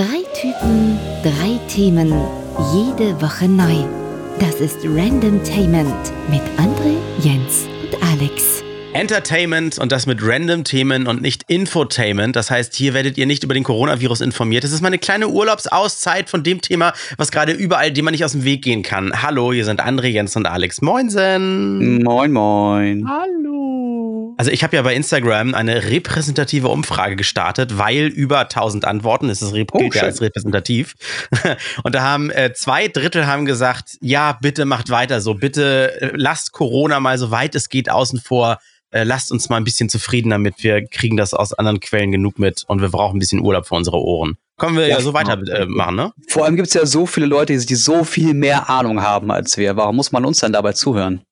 Drei Typen, drei Themen, jede Woche neu. Das ist Random Tainment mit André, Jens und Alex. Entertainment und das mit random Themen und nicht Infotainment. Das heißt, hier werdet ihr nicht über den Coronavirus informiert. Das ist meine kleine Urlaubsauszeit von dem Thema, was gerade überall, dem man nicht aus dem Weg gehen kann. Hallo, hier sind André, Jens und Alex. Moinsen. Moin, moin. Hallo. Also ich habe ja bei Instagram eine repräsentative Umfrage gestartet, weil über 1000 Antworten, das ist oh, gilt ja als repräsentativ. Und da haben äh, zwei Drittel haben gesagt, ja, bitte macht weiter so, bitte äh, lasst Corona mal so weit es geht außen vor äh, lasst uns mal ein bisschen zufrieden damit. Wir kriegen das aus anderen Quellen genug mit und wir brauchen ein bisschen Urlaub für unsere Ohren. Können wir ja, ja so weitermachen, äh, ne? Vor allem gibt es ja so viele Leute, die so viel mehr Ahnung haben als wir. Warum muss man uns dann dabei zuhören?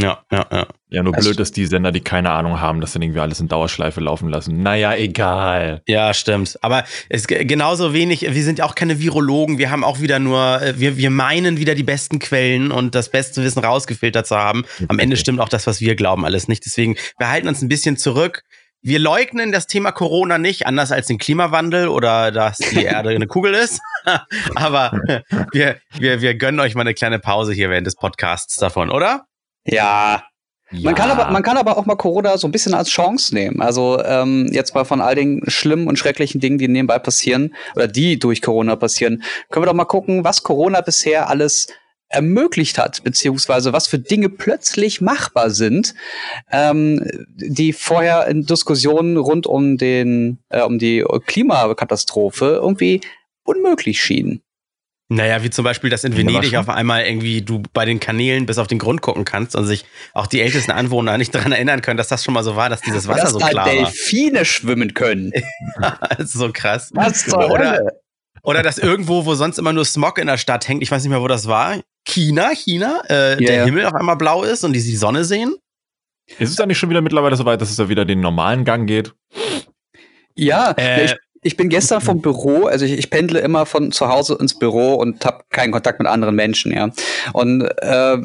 Ja, ja, ja. Ja, nur also, blöd, dass die Sender, die keine Ahnung haben, das dann irgendwie alles in Dauerschleife laufen lassen. Naja, egal. Ja, stimmt. Aber es ist genauso wenig, wir sind ja auch keine Virologen, wir haben auch wieder nur, äh, wir, wir meinen wieder die besten Quellen und das beste Wissen rausgefiltert zu haben. Am Ende stimmt auch das, was wir glauben, alles nicht. Deswegen, wir halten uns ein bisschen zurück. Wir leugnen das Thema Corona nicht, anders als den Klimawandel oder dass die Erde eine Kugel ist. Aber wir, wir, wir gönnen euch mal eine kleine Pause hier während des Podcasts davon, oder? Ja, ja. Man, kann aber, man kann aber auch mal Corona so ein bisschen als Chance nehmen. Also ähm, jetzt mal von all den schlimmen und schrecklichen Dingen, die nebenbei passieren oder die durch Corona passieren, können wir doch mal gucken, was Corona bisher alles ermöglicht hat, beziehungsweise was für Dinge plötzlich machbar sind, ähm, die vorher in Diskussionen rund um den äh, um die Klimakatastrophe irgendwie unmöglich schienen. Naja, wie zum Beispiel, dass in Venedig auf einmal irgendwie du bei den Kanälen bis auf den Grund gucken kannst und sich auch die ältesten Anwohner nicht daran erinnern können, dass das schon mal so war, dass dieses Wasser dass so klar Delfine war. Delfine schwimmen können. das ist so krass. Was zur oder, oder dass irgendwo, wo sonst immer nur Smog in der Stadt hängt, ich weiß nicht mehr, wo das war, China, China, äh, yeah. der Himmel auf einmal blau ist und die die Sonne sehen. Ist es eigentlich schon wieder mittlerweile so weit, dass es da wieder den normalen Gang geht? Ja, äh, ich, ich bin gestern vom Büro, also ich, ich pendle immer von zu Hause ins Büro und habe keinen Kontakt mit anderen Menschen, ja. Und äh,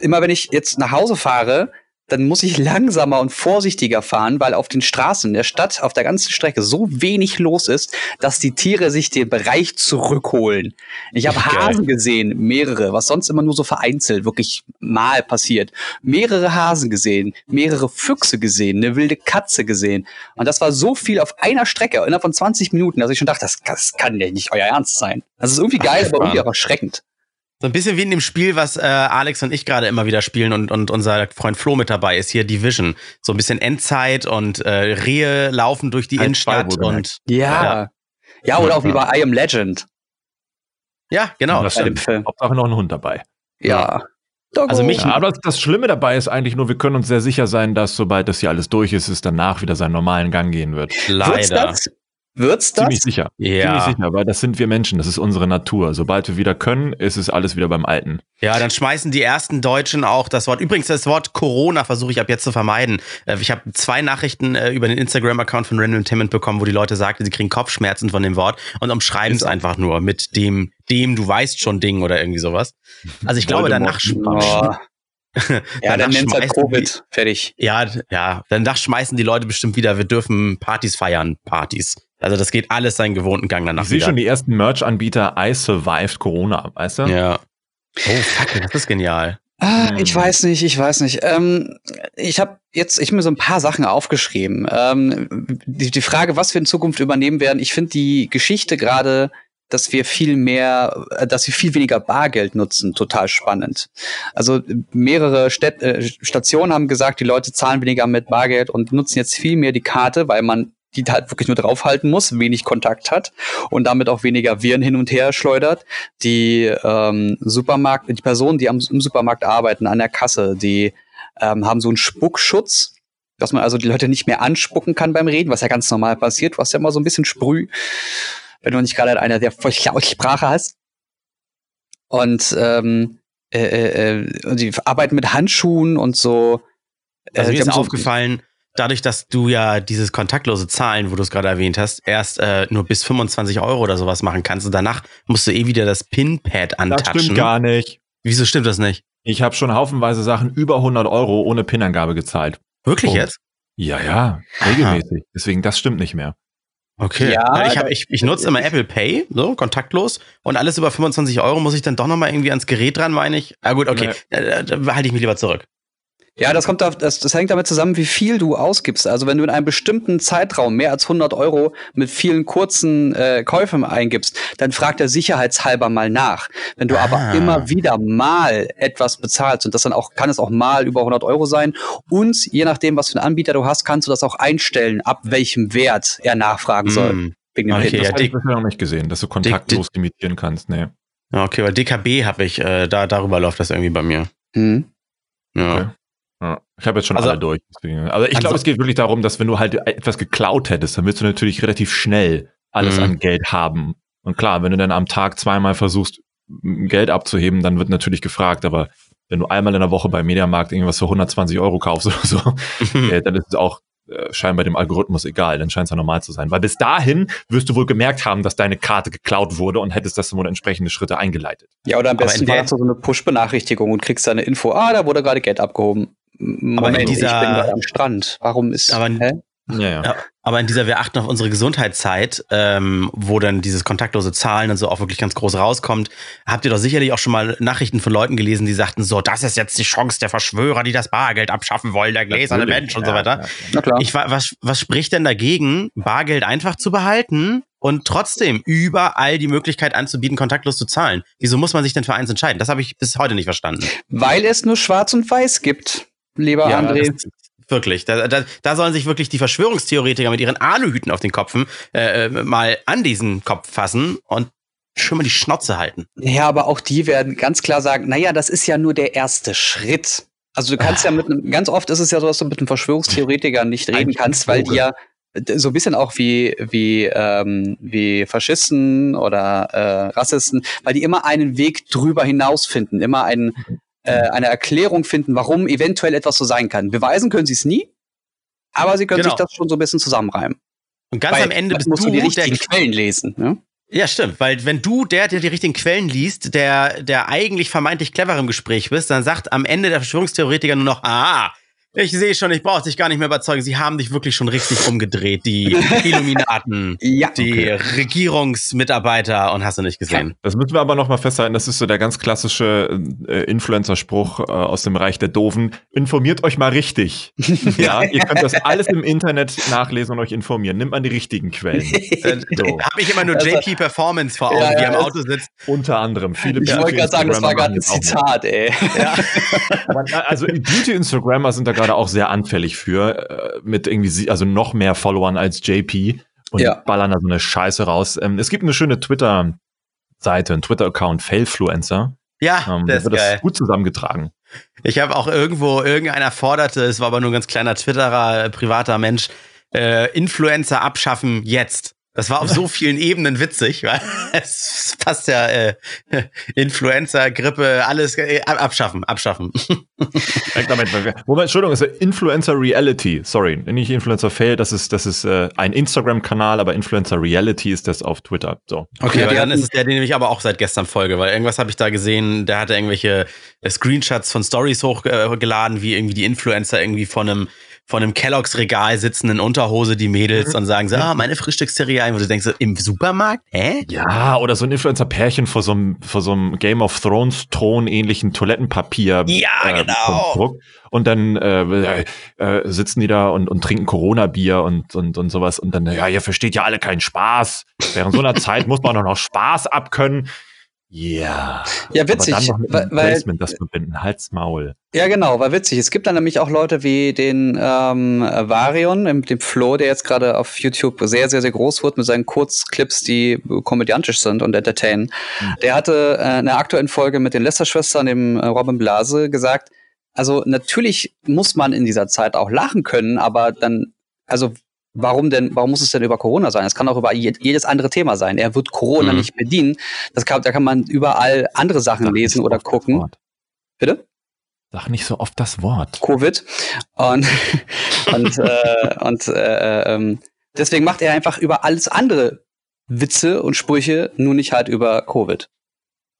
immer wenn ich jetzt nach Hause fahre, dann muss ich langsamer und vorsichtiger fahren, weil auf den Straßen der Stadt auf der ganzen Strecke so wenig los ist, dass die Tiere sich den Bereich zurückholen. Ich habe Hasen gesehen, mehrere, was sonst immer nur so vereinzelt wirklich mal passiert. Mehrere Hasen gesehen, mehrere Füchse gesehen, eine wilde Katze gesehen. Und das war so viel auf einer Strecke, innerhalb von 20 Minuten, dass ich schon dachte, das, das kann ja nicht euer Ernst sein. Das ist irgendwie geil, aber irgendwie auch erschreckend. So ein bisschen wie in dem Spiel, was äh, Alex und ich gerade immer wieder spielen und, und unser Freund Flo mit dabei ist, hier Division. So ein bisschen Endzeit und äh, Rehe laufen durch die Innenstadt und. Ja. ja. Ja, oder auch wie bei I Am Legend. Ja, genau. Das stimmt. Hauptsache noch ein Hund dabei. Ja. ja. Also mich, ja, aber das Schlimme dabei ist eigentlich nur, wir können uns sehr sicher sein, dass sobald das hier alles durch ist, es danach wieder seinen normalen Gang gehen wird. Leider. Wird's das? Ziemlich sicher. Ja. Ziemlich sicher, weil das sind wir Menschen, das ist unsere Natur. Sobald wir wieder können, ist es alles wieder beim Alten. Ja, dann schmeißen die ersten Deutschen auch das Wort. Übrigens, das Wort Corona versuche ich ab jetzt zu vermeiden. Äh, ich habe zwei Nachrichten äh, über den Instagram-Account von Random Entertainment bekommen, wo die Leute sagten, sie kriegen Kopfschmerzen von dem Wort und umschreiben es einfach nur mit dem, dem, du weißt schon Ding oder irgendwie sowas. Also ich glaube, danach. Oh. ja, dann nennt halt Covid. Die, Fertig. Ja, ja. Danach schmeißen die Leute bestimmt wieder, wir dürfen Partys feiern. Partys. Also das geht alles seinen gewohnten Gang danach. Ich sehe schon die ersten Merch-Anbieter, I survived Corona, weißt du? Ja. Oh, fuck, das ist genial. Ah, ich weiß nicht, ich weiß nicht. Ähm, ich habe jetzt, ich habe mir so ein paar Sachen aufgeschrieben. Ähm, die, die Frage, was wir in Zukunft übernehmen werden, ich finde die Geschichte gerade, dass wir viel mehr, äh, dass wir viel weniger Bargeld nutzen, total spannend. Also mehrere Städt, äh, Stationen haben gesagt, die Leute zahlen weniger mit Bargeld und nutzen jetzt viel mehr die Karte, weil man die halt wirklich nur draufhalten muss, wenig Kontakt hat und damit auch weniger Viren hin und her schleudert. Die ähm, Supermarkt, die Personen, die am, im Supermarkt arbeiten, an der Kasse, die ähm, haben so einen Spuckschutz, dass man also die Leute nicht mehr anspucken kann beim Reden, was ja ganz normal passiert. Du hast ja immer so ein bisschen Sprüh, wenn du nicht gerade einer der Sprache hast. Und ähm, äh, äh, äh, die arbeiten mit Handschuhen und so. Also mir ist so aufgefallen, dadurch, dass du ja dieses kontaktlose Zahlen, wo du es gerade erwähnt hast, erst äh, nur bis 25 Euro oder sowas machen kannst und danach musst du eh wieder das PIN-Pad antatschen. Das stimmt gar nicht. Wieso stimmt das nicht? Ich habe schon haufenweise Sachen über 100 Euro ohne PIN-Angabe gezahlt. Wirklich Punkt. jetzt? Ja, ja, regelmäßig. Aha. Deswegen, das stimmt nicht mehr. Okay. Ja, ich, hab, ich, ich nutze immer Apple Pay, so kontaktlos. Und alles über 25 Euro muss ich dann doch nochmal irgendwie ans Gerät dran, meine ich. Ah gut, okay. Da, da halte ich mich lieber zurück. Ja, das kommt auf, das, das hängt damit zusammen, wie viel du ausgibst. Also wenn du in einem bestimmten Zeitraum mehr als 100 Euro mit vielen kurzen äh, Käufen eingibst, dann fragt er sicherheitshalber mal nach. Wenn du ah. aber immer wieder mal etwas bezahlst und das dann auch kann es auch mal über 100 Euro sein und je nachdem, was für einen Anbieter du hast, kannst du das auch einstellen, ab welchem Wert er nachfragen soll. Mm. Wegen dem okay, das ja, habe ich bisher noch nicht gesehen, dass du kontaktlos limitieren kannst. Nee. Okay, weil DKB habe ich, äh, da darüber läuft das irgendwie bei mir. Mhm. Ja. Okay. Ja, ich habe jetzt schon also, alle durch. Deswegen. Also ich glaube, es geht wirklich darum, dass wenn du halt etwas geklaut hättest, dann willst du natürlich relativ schnell alles mhm. an Geld haben. Und klar, wenn du dann am Tag zweimal versuchst, Geld abzuheben, dann wird natürlich gefragt, aber wenn du einmal in der Woche beim Mediamarkt irgendwas für 120 Euro kaufst oder so, äh, dann ist es auch äh, scheinbar dem Algorithmus egal, dann scheint es ja normal zu sein. Weil bis dahin wirst du wohl gemerkt haben, dass deine Karte geklaut wurde und hättest das wohl entsprechende Schritte eingeleitet. Ja, oder am besten war so eine Push-Benachrichtigung und kriegst da eine Info, ah, da wurde gerade Geld abgehoben. Moment, aber in dieser, ich bin gerade am Strand. Warum ist. Aber, hä? Ja, ja. aber in dieser Wir achten auf unsere Gesundheitszeit, ähm, wo dann dieses kontaktlose Zahlen und so auch wirklich ganz groß rauskommt, habt ihr doch sicherlich auch schon mal Nachrichten von Leuten gelesen, die sagten, so, das ist jetzt die Chance der Verschwörer, die das Bargeld abschaffen wollen, der gläserne Mensch und ja, so weiter. Ja, Na klar. Ich, was, was spricht denn dagegen, Bargeld einfach zu behalten und trotzdem überall die Möglichkeit anzubieten, kontaktlos zu zahlen? Wieso muss man sich denn für eins entscheiden? Das habe ich bis heute nicht verstanden. Weil es nur schwarz und weiß gibt lieber ja, André. Wirklich. Da, da, da sollen sich wirklich die Verschwörungstheoretiker mit ihren Aluhüten auf den Kopfen äh, äh, mal an diesen Kopf fassen und schon mal die Schnauze halten. Ja, aber auch die werden ganz klar sagen, naja, das ist ja nur der erste Schritt. Also du kannst ah. ja mit einem, ganz oft ist es ja so, dass du mit einem Verschwörungstheoretiker nicht reden Ein kannst, weil die ja so ein bisschen auch wie wie ähm, wie Faschisten oder äh, Rassisten, weil die immer einen Weg drüber hinaus finden, immer einen äh, eine Erklärung finden, warum eventuell etwas so sein kann. Beweisen können sie es nie, aber sie können genau. sich das schon so ein bisschen zusammenreimen. Und ganz weil, am Ende bist musst du die richtigen Quellen lesen. Ne? Ja, stimmt, weil wenn du der, der die richtigen Quellen liest, der, der eigentlich vermeintlich clever im Gespräch bist, dann sagt am Ende der Verschwörungstheoretiker nur noch, ah, ich sehe schon, ich brauche dich gar nicht mehr überzeugen. Sie haben dich wirklich schon richtig umgedreht. Die Illuminaten, ja, die okay. Regierungsmitarbeiter und hast du nicht gesehen. Das müssen wir aber nochmal festhalten. Das ist so der ganz klassische äh, Influencer-Spruch äh, aus dem Reich der Doofen. Informiert euch mal richtig. ja, ihr könnt das alles im Internet nachlesen und euch informieren. Nimmt man die richtigen Quellen. Äh, so. Habe ich immer nur also JP Performance vor Augen, ja, ja, die am Auto sitzt. Unter anderem. Viele ich wollte gerade sagen, das war gerade ein Zitat, ey. Ja. also Beauty-Instagrammer sind da gerade gerade auch sehr anfällig für, äh, mit irgendwie, also noch mehr Followern als JP und ja. ballern da so eine Scheiße raus. Ähm, es gibt eine schöne Twitter-Seite, ein Twitter-Account, Failfluencer. Ja, ähm, das ist wird geil. das gut zusammengetragen. Ich habe auch irgendwo, irgendeiner forderte, es war aber nur ein ganz kleiner Twitterer, äh, privater Mensch, äh, Influencer abschaffen jetzt. Das war auf so vielen Ebenen witzig, weil es passt ja äh, Influenza, Grippe, alles äh, abschaffen, abschaffen. Moment, Moment, Entschuldigung, ist Influencer Reality. Sorry, nicht Influencer Fail, das ist das ist äh, ein Instagram-Kanal, aber Influencer Reality ist das auf Twitter. So. Okay, weil dann ist es der, den ich aber auch seit gestern folge, weil irgendwas habe ich da gesehen, der hatte irgendwelche äh, Screenshots von Stories hochgeladen, wie irgendwie die Influencer irgendwie von einem von einem Kelloggs Regal sitzen in Unterhose die Mädels mhm. und sagen so, ah, meine Frühstückszerealien, wo du denkst, im Supermarkt? Hä? Ja, oder so ein Influencer-Pärchen vor so einem, vor so einem Game of Thrones Thron ähnlichen Toilettenpapier. Ja, äh, genau. Und dann äh, äh, sitzen die da und, und trinken Corona-Bier und, und, und sowas. Und dann, ja, ihr versteht ja alle keinen Spaß. Während so einer Zeit muss man doch noch Spaß abkönnen. Ja. Ja, witzig. Aber dann noch mit weil, Placement das verbinden. Halt's Maul. Ja, genau, war witzig. Es gibt dann nämlich auch Leute wie den ähm, Varion, dem Flo, der jetzt gerade auf YouTube sehr, sehr, sehr groß wird mit seinen Kurzclips, die komödiantisch sind und entertainen. Mhm. Der hatte äh, eine aktuellen Folge mit den Lester-Schwestern, dem äh, Robin Blase, gesagt, also natürlich muss man in dieser Zeit auch lachen können, aber dann, also warum denn, warum muss es denn über Corona sein? Es kann auch über jedes andere Thema sein. Er wird Corona mhm. nicht bedienen. Das kann, da kann man überall andere Sachen Sag lesen oder gucken. Bitte? Sag nicht so oft das Wort. Covid. Und, und, äh, und äh, ähm, deswegen macht er einfach über alles andere Witze und Sprüche, nur nicht halt über Covid.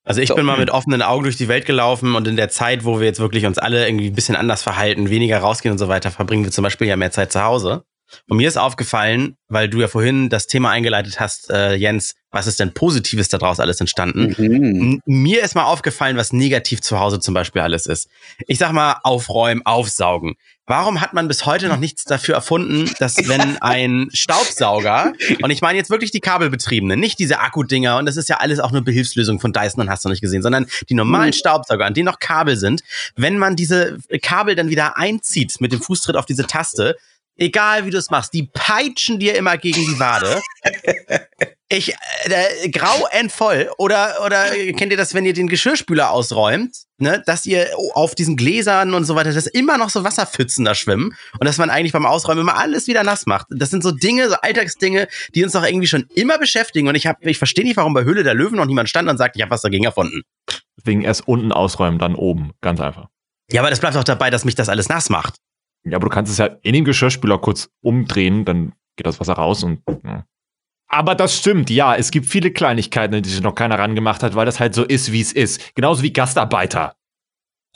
Also ich so. bin mal mit offenen Augen durch die Welt gelaufen und in der Zeit, wo wir jetzt wirklich uns alle irgendwie ein bisschen anders verhalten, weniger rausgehen und so weiter, verbringen wir zum Beispiel ja mehr Zeit zu Hause. Und mir ist aufgefallen, weil du ja vorhin das Thema eingeleitet hast, äh, Jens, was ist denn Positives daraus alles entstanden? Mhm. Mir ist mal aufgefallen, was negativ zu Hause zum Beispiel alles ist. Ich sag mal, aufräumen, aufsaugen. Warum hat man bis heute noch nichts dafür erfunden, dass wenn ein Staubsauger, und ich meine jetzt wirklich die kabelbetriebenen, nicht diese Akkudinger, und das ist ja alles auch nur Behilfslösung von Dyson und hast du nicht gesehen, sondern die normalen mhm. Staubsauger, an denen noch Kabel sind, wenn man diese Kabel dann wieder einzieht mit dem Fußtritt auf diese Taste, egal wie du es machst, die peitschen dir immer gegen die Wade. Ich, äh, grau and voll. Oder, oder kennt ihr das, wenn ihr den Geschirrspüler ausräumt, ne, dass ihr auf diesen Gläsern und so weiter, dass immer noch so Wasserpfützen da schwimmen und dass man eigentlich beim Ausräumen immer alles wieder nass macht. Das sind so Dinge, so Alltagsdinge, die uns doch irgendwie schon immer beschäftigen. Und ich hab, ich verstehe nicht, warum bei Höhle der Löwen noch niemand stand und sagt, ich habe was dagegen erfunden. Deswegen erst unten ausräumen, dann oben. Ganz einfach. Ja, aber das bleibt auch dabei, dass mich das alles nass macht. Ja, aber du kannst es ja in dem Geschirrspüler kurz umdrehen, dann geht das Wasser raus und. Ja. Aber das stimmt, ja. Es gibt viele Kleinigkeiten, die sich noch keiner rangemacht hat, weil das halt so ist, wie es ist. Genauso wie Gastarbeiter.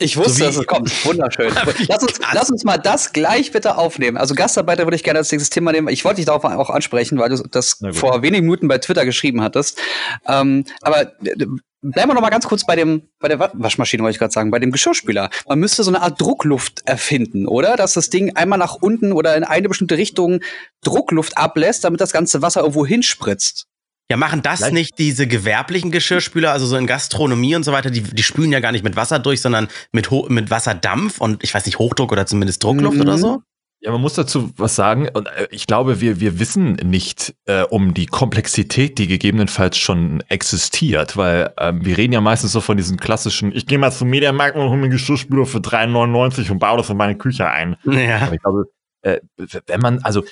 Ich wusste, so dass es kommt. Wunderschön. lass, uns, lass uns mal das gleich bitte aufnehmen. Also Gastarbeiter würde ich gerne als nächstes Thema nehmen. Ich wollte dich darauf auch ansprechen, weil du das vor wenigen Minuten bei Twitter geschrieben hattest. Ähm, aber äh, Bleiben wir noch mal ganz kurz bei dem, bei der Waschmaschine, wollte ich gerade sagen, bei dem Geschirrspüler. Man müsste so eine Art Druckluft erfinden, oder? Dass das Ding einmal nach unten oder in eine bestimmte Richtung Druckluft ablässt, damit das ganze Wasser irgendwo hinspritzt. Ja, machen das Vielleicht. nicht diese gewerblichen Geschirrspüler, also so in Gastronomie und so weiter, die, die spülen ja gar nicht mit Wasser durch, sondern mit, mit Wasserdampf und ich weiß nicht, Hochdruck oder zumindest Druckluft mhm. oder so? Ja, man muss dazu was sagen. Und äh, ich glaube, wir, wir wissen nicht äh, um die Komplexität, die gegebenenfalls schon existiert, weil ähm, wir reden ja meistens so von diesen klassischen, ich gehe mal zum Mediamarkt und hole mir einen Geschirrspüler für 3,99 und baue das in meine Küche ein. Ja. Aber ich glaube, äh, wenn man, also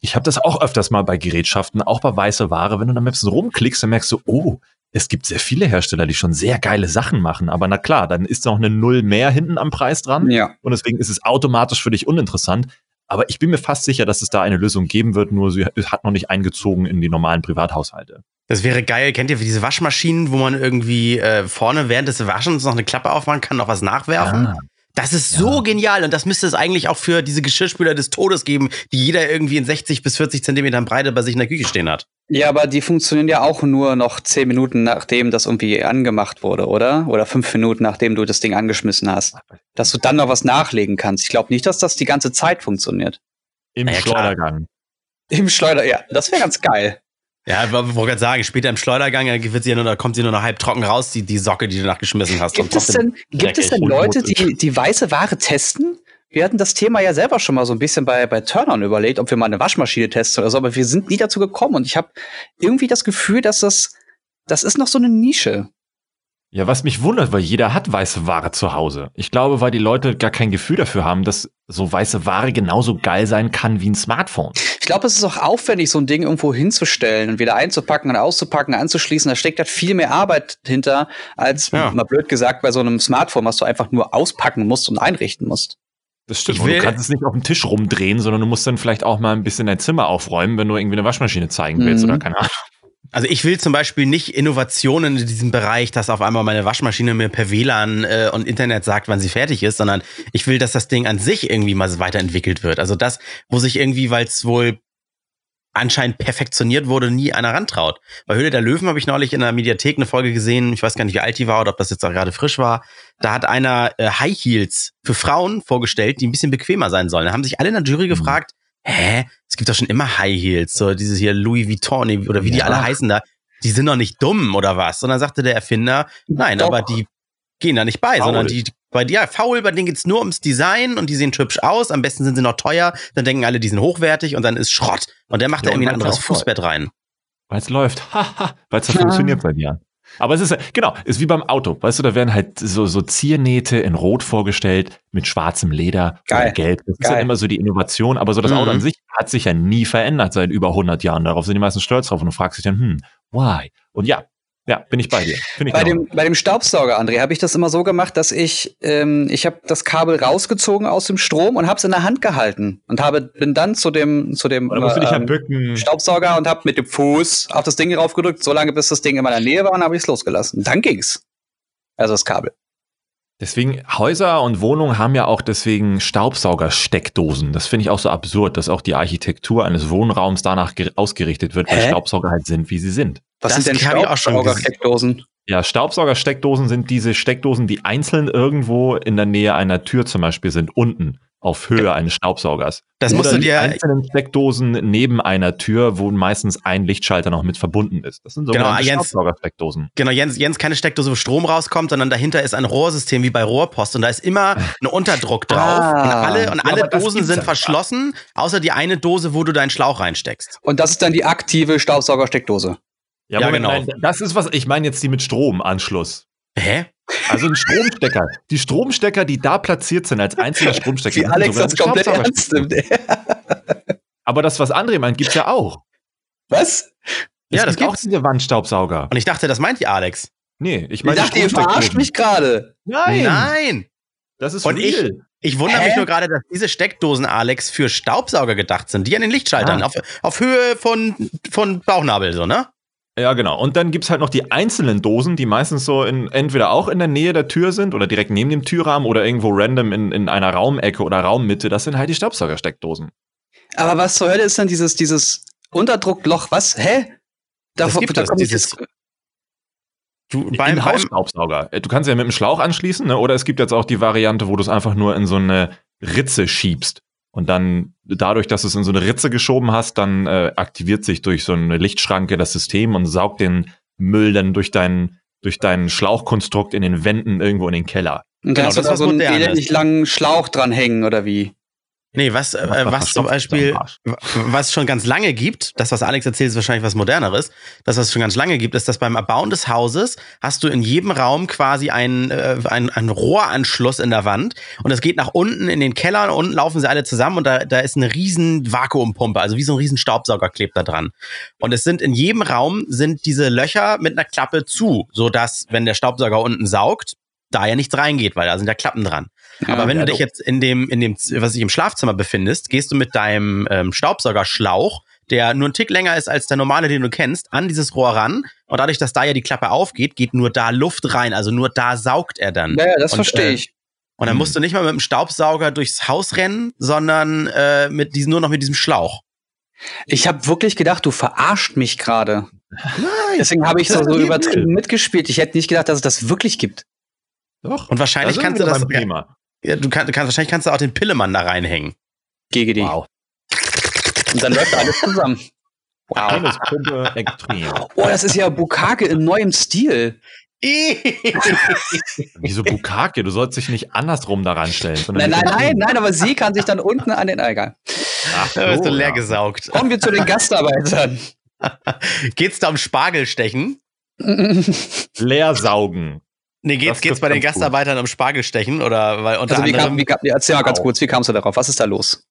ich habe das auch öfters mal bei Gerätschaften, auch bei weiße Ware, wenn du da ein bisschen rumklickst, dann merkst du, oh, es gibt sehr viele Hersteller, die schon sehr geile Sachen machen, aber na klar, dann ist noch eine Null mehr hinten am Preis dran. Ja. Und deswegen ist es automatisch für dich uninteressant. Aber ich bin mir fast sicher, dass es da eine Lösung geben wird, nur sie hat noch nicht eingezogen in die normalen Privathaushalte. Das wäre geil. Kennt ihr diese Waschmaschinen, wo man irgendwie äh, vorne während des Waschens noch eine Klappe aufmachen kann, noch was nachwerfen? Ja. Das ist ja. so genial und das müsste es eigentlich auch für diese Geschirrspüler des Todes geben, die jeder irgendwie in 60 bis 40 Zentimetern Breite bei sich in der Küche stehen hat. Ja, aber die funktionieren ja auch nur noch 10 Minuten, nachdem das irgendwie angemacht wurde, oder? Oder 5 Minuten, nachdem du das Ding angeschmissen hast. Dass du dann noch was nachlegen kannst. Ich glaube nicht, dass das die ganze Zeit funktioniert. Im ja, Schleudergang. Im Schleuder, ja, das wäre ganz geil. Ja, ich wollte gerade sagen, später im Schleudergang wird sie ja nur, da kommt sie nur noch halb trocken raus, die, die Socke, die du nachgeschmissen hast. Gibt, es denn, gibt es denn Leute, die die weiße Ware testen? Wir hatten das Thema ja selber schon mal so ein bisschen bei, bei Turnern überlegt, ob wir mal eine Waschmaschine testen oder so, aber wir sind nie dazu gekommen und ich habe irgendwie das Gefühl, dass das, das ist noch so eine Nische. Ja, was mich wundert, weil jeder hat weiße Ware zu Hause. Ich glaube, weil die Leute gar kein Gefühl dafür haben, dass so weiße Ware genauso geil sein kann wie ein Smartphone. Ich glaube, es ist auch aufwendig, so ein Ding irgendwo hinzustellen und wieder einzupacken und auszupacken, anzuschließen. Da steckt halt viel mehr Arbeit hinter, als ja. mal blöd gesagt bei so einem Smartphone, was du einfach nur auspacken musst und einrichten musst. Das stimmt. du kannst es nicht auf dem Tisch rumdrehen, sondern du musst dann vielleicht auch mal ein bisschen dein Zimmer aufräumen, wenn du irgendwie eine Waschmaschine zeigen willst mhm. oder keine Ahnung. Also ich will zum Beispiel nicht Innovationen in diesem Bereich, dass auf einmal meine Waschmaschine mir per WLAN äh, und Internet sagt, wann sie fertig ist, sondern ich will, dass das Ding an sich irgendwie mal weiterentwickelt wird. Also das, wo sich irgendwie, weil es wohl anscheinend perfektioniert wurde, nie einer rantraut. Bei Höhle der Löwen habe ich neulich in der Mediathek eine Folge gesehen, ich weiß gar nicht, wie alt die war oder ob das jetzt auch gerade frisch war. Da hat einer äh, High Heels für Frauen vorgestellt, die ein bisschen bequemer sein sollen. Da haben sich alle in der Jury mhm. gefragt, hä, es gibt doch schon immer High Heels, so dieses hier Louis Vuitton oder wie ja. die alle heißen da, die sind doch nicht dumm oder was. Und dann sagte der Erfinder, nein, doch. aber die gehen da nicht bei, faul. sondern die, bei dir, ja, faul, bei denen geht's nur ums Design und die sehen hübsch aus, am besten sind sie noch teuer, dann denken alle, die sind hochwertig und dann ist Schrott. Und der macht ja, da irgendwie ein anderes Fußbett rein. Weil es läuft, haha, weil es ja funktioniert bei dir. Aber es ist, genau, ist wie beim Auto. Weißt du, da werden halt so, so Ziernähte in Rot vorgestellt mit schwarzem Leder Geil. oder Gelb. Das Geil. ist ja immer so die Innovation. Aber so das mhm. Auto an sich hat sich ja nie verändert seit über 100 Jahren. Darauf sind die meisten stolz drauf. Und du fragst dich dann, hm, why? Und ja, ja, bin ich bei dir. Ich bei, dem, bei dem Staubsauger, André, habe ich das immer so gemacht, dass ich, ähm, ich habe das Kabel rausgezogen aus dem Strom und habe es in der Hand gehalten und habe bin dann zu dem zu dem äh, Staubsauger und habe mit dem Fuß auf das Ding raufgedrückt, so lange bis das Ding in meiner Nähe war und habe ich es losgelassen. Dann ging's. Also das Kabel. Deswegen, Häuser und Wohnungen haben ja auch deswegen Staubsaugersteckdosen. Das finde ich auch so absurd, dass auch die Architektur eines Wohnraums danach ausgerichtet wird, weil Staubsauger halt sind, wie sie sind. Was das sind denn Staubsaugersteckdosen? Ja, Staubsaugersteckdosen sind diese Steckdosen, die einzeln irgendwo in der Nähe einer Tür zum Beispiel sind, unten auf Höhe eines Staubsaugers. Das musst du dir einzelnen Steckdosen neben einer Tür, wo meistens ein Lichtschalter noch mit verbunden ist. Das sind so genau, Staubsaugersteckdosen. Genau, Jens, Jens keine Steckdose, wo Strom rauskommt, sondern dahinter ist ein Rohrsystem wie bei Rohrpost und da ist immer ein Unterdruck drauf. Ah, und alle, und alle ja, Dosen sind verschlossen, außer die eine Dose, wo du deinen Schlauch reinsteckst. Und das ist dann die aktive Staubsaugersteckdose. Ja, ja Moment, genau. Nein, das ist was, ich meine jetzt die mit Stromanschluss. Hä? Also ein Stromstecker. Die Stromstecker, die da platziert sind als einzelner Stromstecker. Wie Alex das komplett ernst nimmt. Aber das, was André meint, gibt's ja auch. Was? ja, das gibt auch diese Wandstaubsauger. Und ich dachte, das meint ihr, Alex. Nee, ich meine. Ich dachte, ihr verarscht mich gerade. Nein. Nein. Das ist Und real. ich, ich wundere Hä? mich nur gerade, dass diese Steckdosen, Alex, für Staubsauger gedacht sind, die an den Lichtschaltern, ah. auf, auf Höhe von, von Bauchnabel, so, ne? Ja, genau. Und dann gibt es halt noch die einzelnen Dosen, die meistens so in, entweder auch in der Nähe der Tür sind oder direkt neben dem Türrahmen oder irgendwo random in, in einer Raumecke oder Raummitte. Das sind halt die Staubsaugersteckdosen. Aber was zur Hölle ist denn dieses, dieses Unterdruckloch? Was? Hä? Da, das gibt da das, dieses, Du, beim, beim Hausstaubsauger. Äh, du kannst ja mit dem Schlauch anschließen, ne? oder es gibt jetzt auch die Variante, wo du es einfach nur in so eine Ritze schiebst. Und dann dadurch, dass du es in so eine Ritze geschoben hast, dann äh, aktiviert sich durch so eine Lichtschranke das System und saugt den Müll dann durch deinen durch dein Schlauchkonstrukt in den Wänden irgendwo in den Keller. Und dann genau, hast du da so einen elendig langen Schlauch dran hängen oder wie? Nee, was, äh, was zum Beispiel, was schon ganz lange gibt, das, was Alex erzählt, ist wahrscheinlich was Moderneres. Das, was es schon ganz lange gibt, ist, dass beim Erbauen des Hauses hast du in jedem Raum quasi einen, äh, einen, einen Rohranschluss in der Wand und es geht nach unten in den Keller und unten laufen sie alle zusammen und da, da ist eine riesen Vakuumpumpe, also wie so ein riesen Staubsauger klebt da dran. Und es sind in jedem Raum sind diese Löcher mit einer Klappe zu, so dass wenn der Staubsauger unten saugt, da ja nichts reingeht, weil da sind ja Klappen dran. Ja, Aber wenn ja, du dich jetzt in dem, in dem, was sich im Schlafzimmer befindest, gehst du mit deinem ähm, Staubsaugerschlauch, der nur ein Tick länger ist als der normale, den du kennst, an dieses Rohr ran. Und dadurch, dass da ja die Klappe aufgeht, geht nur da Luft rein. Also nur da saugt er dann. Ja, das verstehe äh, ich. Und dann musst du nicht mal mit dem Staubsauger durchs Haus rennen, sondern äh, mit diesem, nur noch mit diesem Schlauch. Ich habe wirklich gedacht, du verarscht mich gerade. Deswegen habe ich so, so übertrieben mitgespielt. Ich hätte nicht gedacht, dass es das wirklich gibt. Doch. Und wahrscheinlich kannst du das. Thema. Ja, du kannst, kannst, wahrscheinlich kannst du auch den Pillemann da reinhängen. GGD. Wow. Und dann läuft alles zusammen. Wow. Oh, das ist ja Bukake in neuem Stil. Wieso Bukake? Du sollst dich nicht andersrum daran stellen. Nein, nein, nein, nein, aber sie kann sich dann unten an den Egal. Ach, da bist du leer ja. gesaugt. Kommen wir zu den Gastarbeitern. Geht's da um Spargelstechen? Leer saugen. Nee, geht's, geht's bei den Gastarbeitern gut. um Spargelstechen oder weil unter also wie anderem. Kam, wie kam, erzähl mal ganz kurz, wie kamst du darauf? Was ist da los?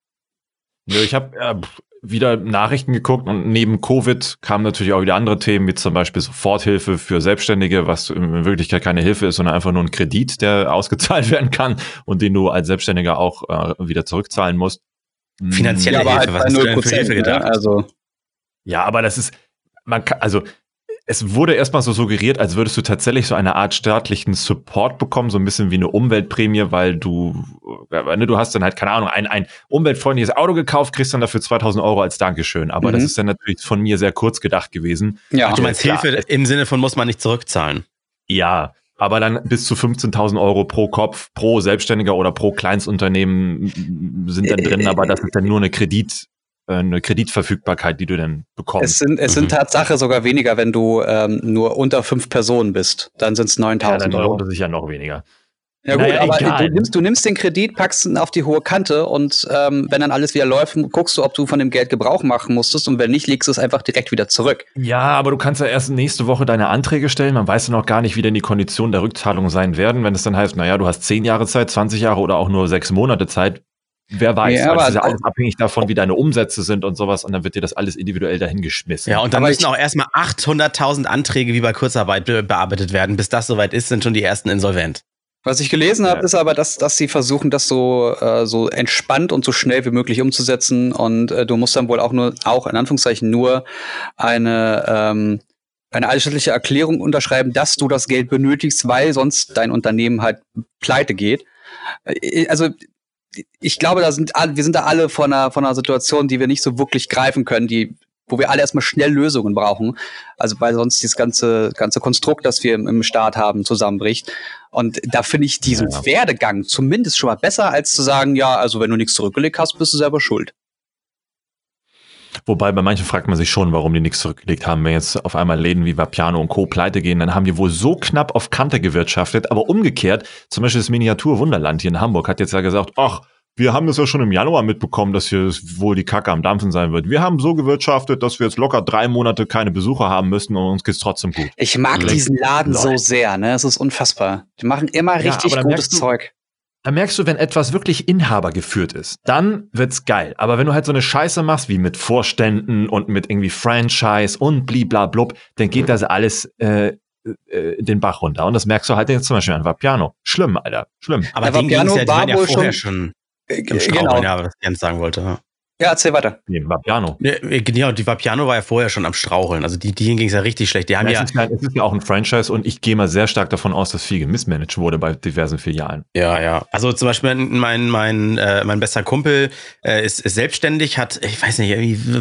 Nö, ich habe äh, wieder Nachrichten geguckt und neben Covid kamen natürlich auch wieder andere Themen, wie zum Beispiel Soforthilfe für Selbstständige, was in Wirklichkeit keine Hilfe ist, sondern einfach nur ein Kredit, der ausgezahlt werden kann und den du als Selbstständiger auch äh, wieder zurückzahlen musst. Finanzielle ja, Hilfe, halt was hast du denn für Hilfe gedacht? Ne? Also ja, aber das ist, man kann, also es wurde erstmal so suggeriert, als würdest du tatsächlich so eine Art staatlichen Support bekommen, so ein bisschen wie eine Umweltprämie, weil du, ne, du hast dann halt, keine Ahnung, ein, ein umweltfreundliches Auto gekauft, kriegst dann dafür 2000 Euro als Dankeschön. Aber mhm. das ist dann natürlich von mir sehr kurz gedacht gewesen. Ja, du meinst Hilfe im Sinne von muss man nicht zurückzahlen. Ja, aber dann bis zu 15.000 Euro pro Kopf, pro Selbstständiger oder pro Kleinstunternehmen sind dann drin, aber das ist dann nur eine Kredit, äh, eine Kreditverfügbarkeit, die du denn bekommst. Es sind, es mhm. sind Tatsache sogar weniger, wenn du ähm, nur unter fünf Personen bist. Dann sind es 9000 ja, dann lohnt es sich ja noch weniger. Ja gut, naja, aber du nimmst, du nimmst, den Kredit, packst ihn auf die hohe Kante und ähm, wenn dann alles wieder läuft, guckst du, ob du von dem Geld Gebrauch machen musstest und wenn nicht, legst du es einfach direkt wieder zurück. Ja, aber du kannst ja erst nächste Woche deine Anträge stellen. Man weiß ja noch gar nicht, wie denn die Konditionen der Rückzahlung sein werden. Wenn es dann heißt, naja, du hast zehn Jahre Zeit, 20 Jahre oder auch nur sechs Monate Zeit, Wer weiß, ja, aber es ist ja alles abhängig davon, wie deine Umsätze sind und sowas, und dann wird dir das alles individuell dahingeschmissen. Ja, und dann aber müssen auch erstmal 800.000 Anträge wie bei Kurzarbeit bearbeitet werden. Bis das soweit ist, sind schon die ersten insolvent. Was ich gelesen habe, ist aber, dass, dass sie versuchen, das so, äh, so entspannt und so schnell wie möglich umzusetzen. Und äh, du musst dann wohl auch nur, auch in Anführungszeichen nur eine, ähm, eine einschriftliche Erklärung unterschreiben, dass du das Geld benötigst, weil sonst dein Unternehmen halt pleite geht. Äh, also ich glaube, da sind wir sind da alle von einer, von einer Situation, die wir nicht so wirklich greifen können, die, wo wir alle erstmal schnell Lösungen brauchen. Also weil sonst das ganze, ganze Konstrukt, das wir im, im Staat haben, zusammenbricht. Und da finde ich diesen ja. Werdegang zumindest schon mal besser, als zu sagen, ja, also wenn du nichts zurückgelegt hast, bist du selber schuld. Wobei bei manchen fragt man sich schon, warum die nichts zurückgelegt haben. Wenn jetzt auf einmal Läden wie Vapiano und Co. pleite gehen, dann haben die wohl so knapp auf Kante gewirtschaftet. Aber umgekehrt, zum Beispiel das Miniatur Wunderland hier in Hamburg hat jetzt ja gesagt, ach, wir haben das ja schon im Januar mitbekommen, dass hier wohl die Kacke am Dampfen sein wird. Wir haben so gewirtschaftet, dass wir jetzt locker drei Monate keine Besucher haben müssen und uns geht's trotzdem gut. Ich mag Leck. diesen Laden Leute. so sehr, ne? Es ist unfassbar. Die machen immer richtig ja, gutes Zeug. Da merkst du, wenn etwas wirklich Inhaber geführt ist, dann wird's geil. Aber wenn du halt so eine Scheiße machst, wie mit Vorständen und mit irgendwie Franchise und bliblablub, dann geht das alles äh, äh, den Bach runter. Und das merkst du halt jetzt zum Beispiel an Vapiano. Schlimm, Alter. Schlimm. Aber ja, Vapiano ja, war ja vorher schon, schon im äh, genau. ja, was Jens sagen wollte. Ja, erzähl weiter. Nee, Vapiano. Ja, genau, die Vapiano war ja vorher schon am Straucheln. Also die, denen ging es ja richtig schlecht. Die haben ja, es, ist ja, es ist ja auch ein Franchise und ich gehe mal sehr stark davon aus, dass viel gemismanagt wurde bei diversen Filialen. Ja, ja. Also zum Beispiel mein, mein, äh, mein bester Kumpel äh, ist, ist selbstständig, hat, ich weiß nicht,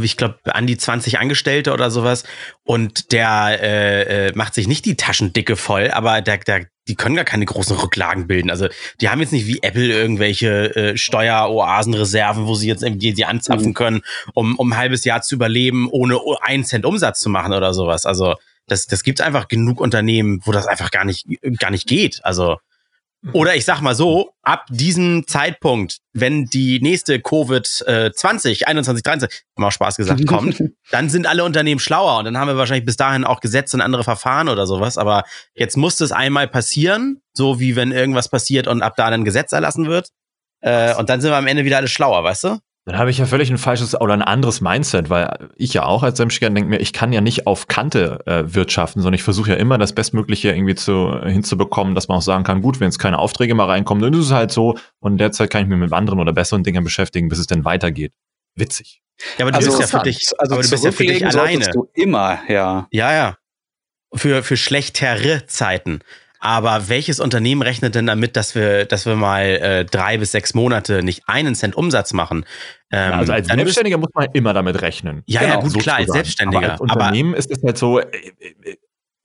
ich glaube, an die 20 Angestellte oder sowas. Und der äh, äh, macht sich nicht die Taschen dicke voll, aber der, der die können gar keine großen Rücklagen bilden. Also die haben jetzt nicht wie Apple irgendwelche äh, Steueroasenreserven, wo sie jetzt irgendwie die anzapfen mhm. können, um, um ein halbes Jahr zu überleben, ohne einen Cent Umsatz zu machen oder sowas. Also das, das gibt einfach genug Unternehmen, wo das einfach gar nicht, gar nicht geht. Also oder ich sag mal so, ab diesem Zeitpunkt, wenn die nächste Covid äh, 20, 21, 23, haben auch Spaß gesagt, kommt, dann sind alle Unternehmen schlauer und dann haben wir wahrscheinlich bis dahin auch Gesetze und andere Verfahren oder sowas. Aber jetzt muss es einmal passieren, so wie wenn irgendwas passiert und ab da ein Gesetz erlassen wird. Äh, und dann sind wir am Ende wieder alle schlauer, weißt du? Dann habe ich ja völlig ein falsches oder ein anderes Mindset, weil ich ja auch als Selbstständiger denke mir, ich kann ja nicht auf Kante äh, wirtschaften, sondern ich versuche ja immer das Bestmögliche irgendwie zu, hinzubekommen, dass man auch sagen kann, gut, wenn jetzt keine Aufträge mal reinkommen, dann ist es halt so und derzeit kann ich mich mit anderen oder besseren Dingen beschäftigen, bis es denn weitergeht. Witzig. Ja, aber du also, bist ja für dich, also aber du bist ja für dich alleine. Du immer, ja. Ja, ja. Für, für schlechtere Zeiten. Aber welches Unternehmen rechnet denn damit, dass wir, dass wir mal äh, drei bis sechs Monate nicht einen Cent Umsatz machen? Ähm, ja, also als Selbstständiger muss man immer damit rechnen. Ja, genau, ja, gut, klar, als Selbstständiger. Aber als Unternehmen aber ist es halt so, äh, äh,